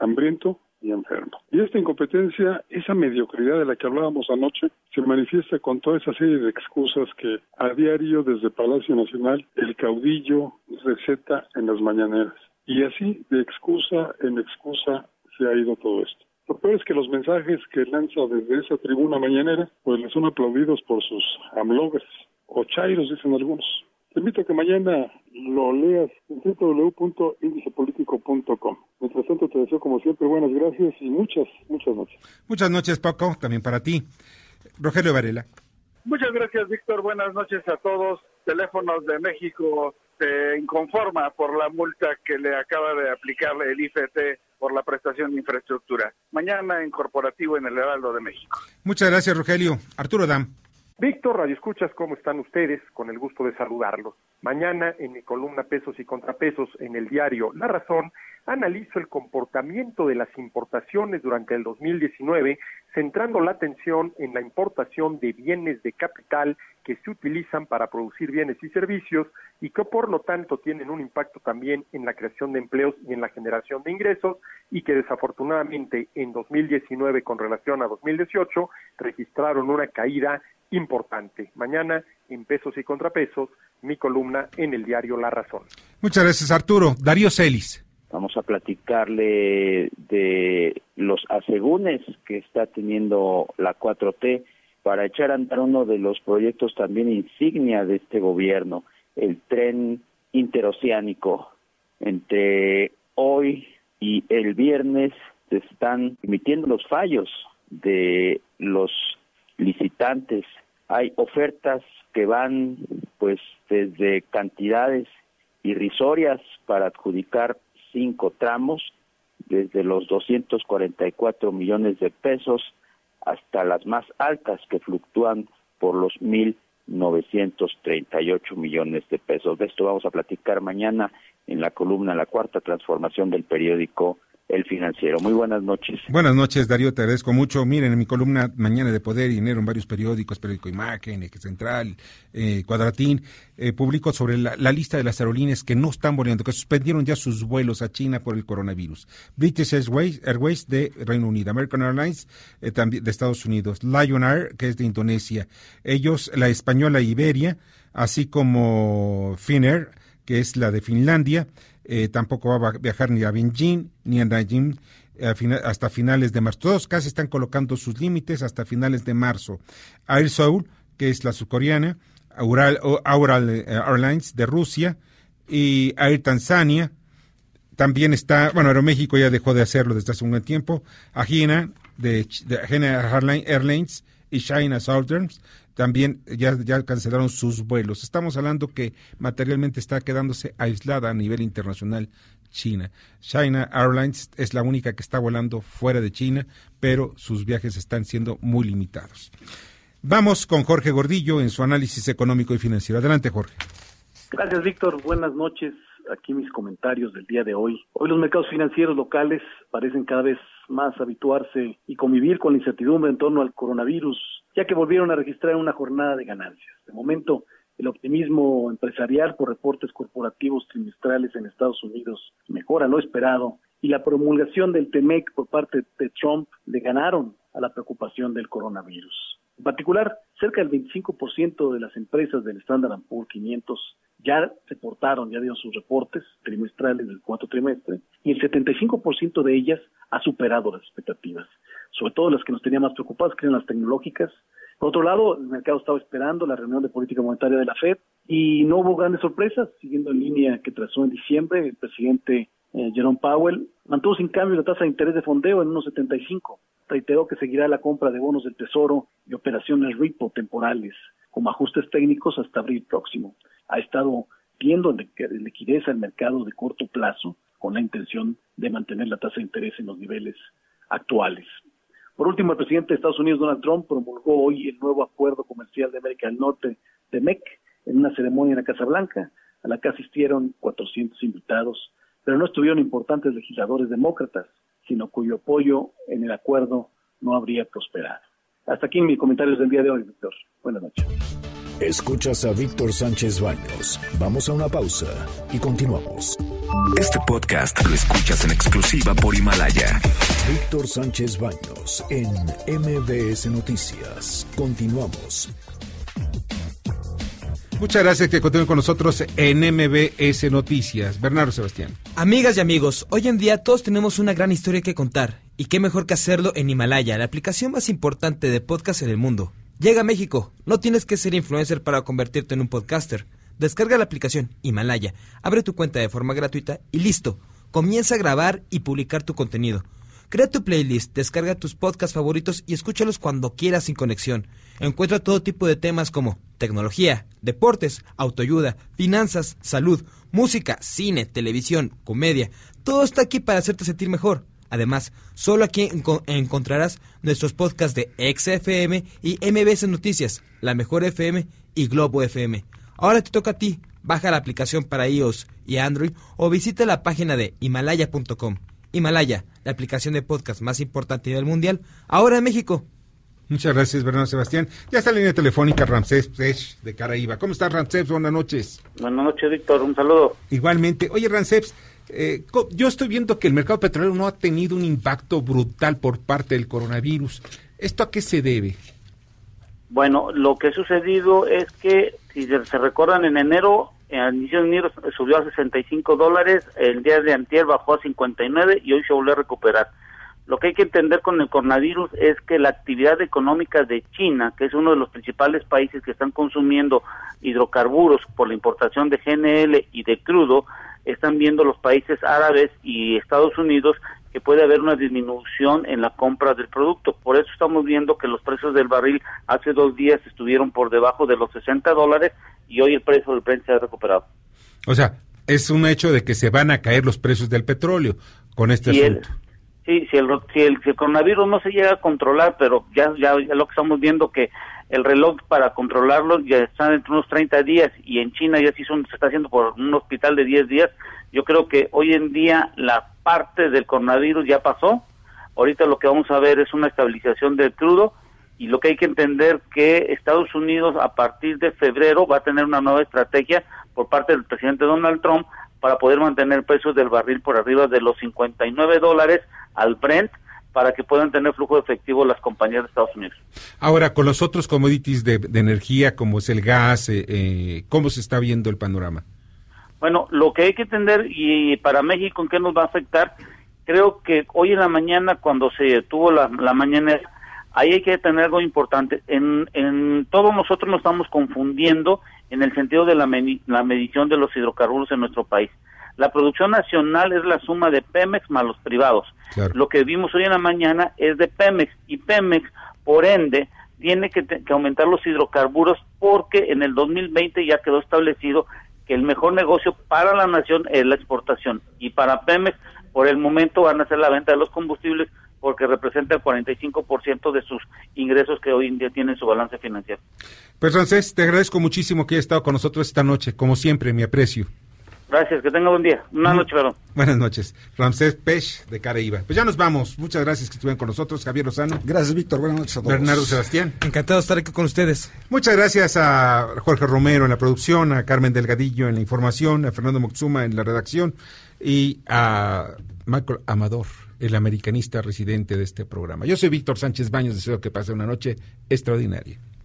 hambriento y enfermo. Y esta incompetencia, esa mediocridad de la que hablábamos anoche, se manifiesta con toda esa serie de excusas que a diario desde Palacio Nacional el caudillo receta en las mañaneras. Y así, de excusa en excusa, se ha ido todo esto. Lo peor es que los mensajes que lanza desde esa tribuna mañanera, pues le son aplaudidos por sus amlogres, o chairos, dicen algunos. Te invito a que mañana lo leas en www.indicepolitico.com. Mientras tanto, te deseo como siempre buenas gracias y muchas, muchas noches. Muchas noches, Paco. También para ti. Rogelio Varela. Muchas gracias, Víctor. Buenas noches a todos. Teléfonos de México se inconforma por la multa que le acaba de aplicar el IFT por la prestación de infraestructura. Mañana en corporativo en el Heraldo de México. Muchas gracias, Rogelio. Arturo Dam. Víctor, Radio Escuchas, ¿cómo están ustedes? Con el gusto de saludarlos. Mañana, en mi columna Pesos y Contrapesos, en el diario La Razón, analizo el comportamiento de las importaciones durante el 2019, centrando la atención en la importación de bienes de capital que se utilizan para producir bienes y servicios y que por lo tanto tienen un impacto también en la creación de empleos y en la generación de ingresos y que desafortunadamente en 2019 con relación a 2018 registraron una caída importante. Mañana, en pesos y contrapesos, mi columna en el diario La Razón. Muchas gracias, Arturo. Darío Celis. Vamos a platicarle de los asegúnes que está teniendo la 4T para echar a andar uno de los proyectos también insignia de este gobierno, el tren interoceánico. Entre hoy y el viernes se están emitiendo los fallos de los licitantes hay ofertas que van pues desde cantidades irrisorias para adjudicar cinco tramos, desde los 244 millones de pesos hasta las más altas que fluctúan por los 1.938 millones de pesos. De esto vamos a platicar mañana en la columna La Cuarta Transformación del periódico el financiero. Muy buenas noches. Buenas noches, Darío, te agradezco mucho. Miren, en mi columna Mañana de Poder y Dinero en varios periódicos, Periódico Imagen, Eje Central, eh, Cuadratín, eh, publico sobre la, lista de las aerolíneas que no están volviendo, que suspendieron ya sus vuelos a China por el coronavirus. British Airways, Airways de Reino Unido, American Airlines eh, también de Estados Unidos, Lion Air, que es de Indonesia. Ellos, la española Iberia, así como Finnair, que es la de Finlandia, eh, tampoco va a viajar ni a Beijing ni a Nanjing eh, hasta finales de marzo. Todos casi están colocando sus límites hasta finales de marzo. Air Seoul, que es la subcoreana, Aural, eh, Airlines de Rusia y Air Tanzania. También está, bueno, Aeroméxico ya dejó de hacerlo desde hace un buen tiempo. Agina de, de Airlines y China Southern también ya, ya cancelaron sus vuelos. Estamos hablando que materialmente está quedándose aislada a nivel internacional China. China Airlines es la única que está volando fuera de China, pero sus viajes están siendo muy limitados. Vamos con Jorge Gordillo en su análisis económico y financiero. Adelante, Jorge. Gracias, Víctor. Buenas noches. Aquí mis comentarios del día de hoy. Hoy los mercados financieros locales parecen cada vez más habituarse y convivir con la incertidumbre en torno al coronavirus ya que volvieron a registrar una jornada de ganancias. De momento, el optimismo empresarial por reportes corporativos trimestrales en Estados Unidos mejora lo esperado y la promulgación del TEMEC por parte de Trump le ganaron a la preocupación del coronavirus. En particular, cerca del 25% de las empresas del Standard Poor's 500 ya reportaron, ya dieron sus reportes trimestrales del cuarto trimestre y el 75% de ellas ha superado las expectativas sobre todo las que nos tenían más preocupados, que eran las tecnológicas. Por otro lado, el mercado estaba esperando la reunión de política monetaria de la Fed y no hubo grandes sorpresas, siguiendo en línea que trazó en diciembre el presidente eh, Jerome Powell, mantuvo sin cambio la tasa de interés de fondeo en 1,75. Reiteró que seguirá la compra de bonos del Tesoro y operaciones repo temporales, como ajustes técnicos hasta abril próximo. Ha estado viendo liquidez al mercado de corto plazo con la intención de mantener la tasa de interés en los niveles actuales. Por último, el presidente de Estados Unidos, Donald Trump, promulgó hoy el nuevo acuerdo comercial de América del Norte, de MEC, en una ceremonia en la Casa Blanca, a la que asistieron 400 invitados, pero no estuvieron importantes legisladores demócratas, sino cuyo apoyo en el acuerdo no habría prosperado. Hasta aquí mis comentarios del día de hoy, Víctor. Buenas noches. Escuchas a Víctor Sánchez Baños. Vamos a una pausa y continuamos. Este podcast lo escuchas en exclusiva por Himalaya. Víctor Sánchez Baños en MBS Noticias. Continuamos. Muchas gracias que continúen con nosotros en MBS Noticias. Bernardo Sebastián. Amigas y amigos, hoy en día todos tenemos una gran historia que contar. Y qué mejor que hacerlo en Himalaya, la aplicación más importante de podcast en el mundo. Llega a México. No tienes que ser influencer para convertirte en un podcaster. Descarga la aplicación Himalaya, abre tu cuenta de forma gratuita y listo. Comienza a grabar y publicar tu contenido. Crea tu playlist, descarga tus podcasts favoritos y escúchalos cuando quieras sin conexión. Encuentra todo tipo de temas como tecnología, deportes, autoayuda, finanzas, salud, música, cine, televisión, comedia. Todo está aquí para hacerte sentir mejor. Además, solo aquí encontrarás nuestros podcasts de XFM y MBS Noticias, La Mejor FM y Globo FM. Ahora te toca a ti. Baja la aplicación para iOS y Android o visita la página de himalaya.com. Himalaya, la aplicación de podcast más importante del mundial, ahora en México. Muchas gracias, Bernardo Sebastián. Ya está la línea telefónica Ramsés Pech de Caraíba. ¿Cómo estás, Ramsés? Buenas noches. Buenas noches, Víctor. Un saludo. Igualmente. Oye, Ramsés, eh, yo estoy viendo que el mercado petrolero no ha tenido un impacto brutal por parte del coronavirus. ¿Esto a qué se debe? Bueno, lo que ha sucedido es que, si se recuerdan, en enero, al inicio de enero subió a 65 dólares, el día de antier bajó a 59 y hoy se volvió a recuperar. Lo que hay que entender con el coronavirus es que la actividad económica de China, que es uno de los principales países que están consumiendo hidrocarburos por la importación de GNL y de crudo, están viendo los países árabes y Estados Unidos que puede haber una disminución en la compra del producto. Por eso estamos viendo que los precios del barril hace dos días estuvieron por debajo de los 60 dólares y hoy el precio del Brent se ha recuperado. O sea, es un hecho de que se van a caer los precios del petróleo con este asunto. sí, si el, si el, coronavirus no se llega a controlar, pero ya, ya, ya lo que estamos viendo que el reloj para controlarlo ya está entre unos 30 días y en China ya son, se está haciendo por un hospital de 10 días. Yo creo que hoy en día la parte del coronavirus ya pasó. Ahorita lo que vamos a ver es una estabilización del crudo y lo que hay que entender que Estados Unidos a partir de febrero va a tener una nueva estrategia por parte del presidente Donald Trump para poder mantener precios del barril por arriba de los 59 dólares al Brent para que puedan tener flujo de efectivo las compañías de Estados Unidos. Ahora, con los otros commodities de, energía, como es el gas, eh, eh, ¿cómo se está viendo el panorama? Bueno, lo que hay que entender, y para México, ¿en qué nos va a afectar? Creo que hoy en la mañana, cuando se tuvo la, la mañana, ahí hay que tener algo importante. En, en todos nosotros nos estamos confundiendo en el sentido de la, la medición de los hidrocarburos en nuestro país. La producción nacional es la suma de Pemex más los privados. Lo que vimos hoy en la mañana es de Pemex y Pemex, por ende, tiene que, aumentar los hidrocarburos porque en el 2020 ya quedó establecido que el mejor negocio para la nación es la exportación y para Pemex por el momento van a ser la venta de los combustibles porque representa el 45% de sus ingresos que hoy en día tienen su balance financiero. Pues Francés, te agradezco muchísimo que hayas estado con nosotros esta noche, como siempre, mi aprecio. Gracias, que tenga buen día. Buenas noches, perdón. Buenas noches. Ramsés Pech de Caraíba. Pues ya nos vamos. Muchas gracias que estuvieron con nosotros. Javier Lozano. Gracias, Víctor. Buenas noches a todos. Bernardo Sebastián. Encantado de estar aquí con ustedes. Muchas gracias a Jorge Romero en la producción, a Carmen Delgadillo en la información, a Fernando Moxuma en la redacción y a Michael Amador, el americanista residente de este programa. Yo soy Víctor Sánchez Baños. Deseo que pase una noche extraordinaria.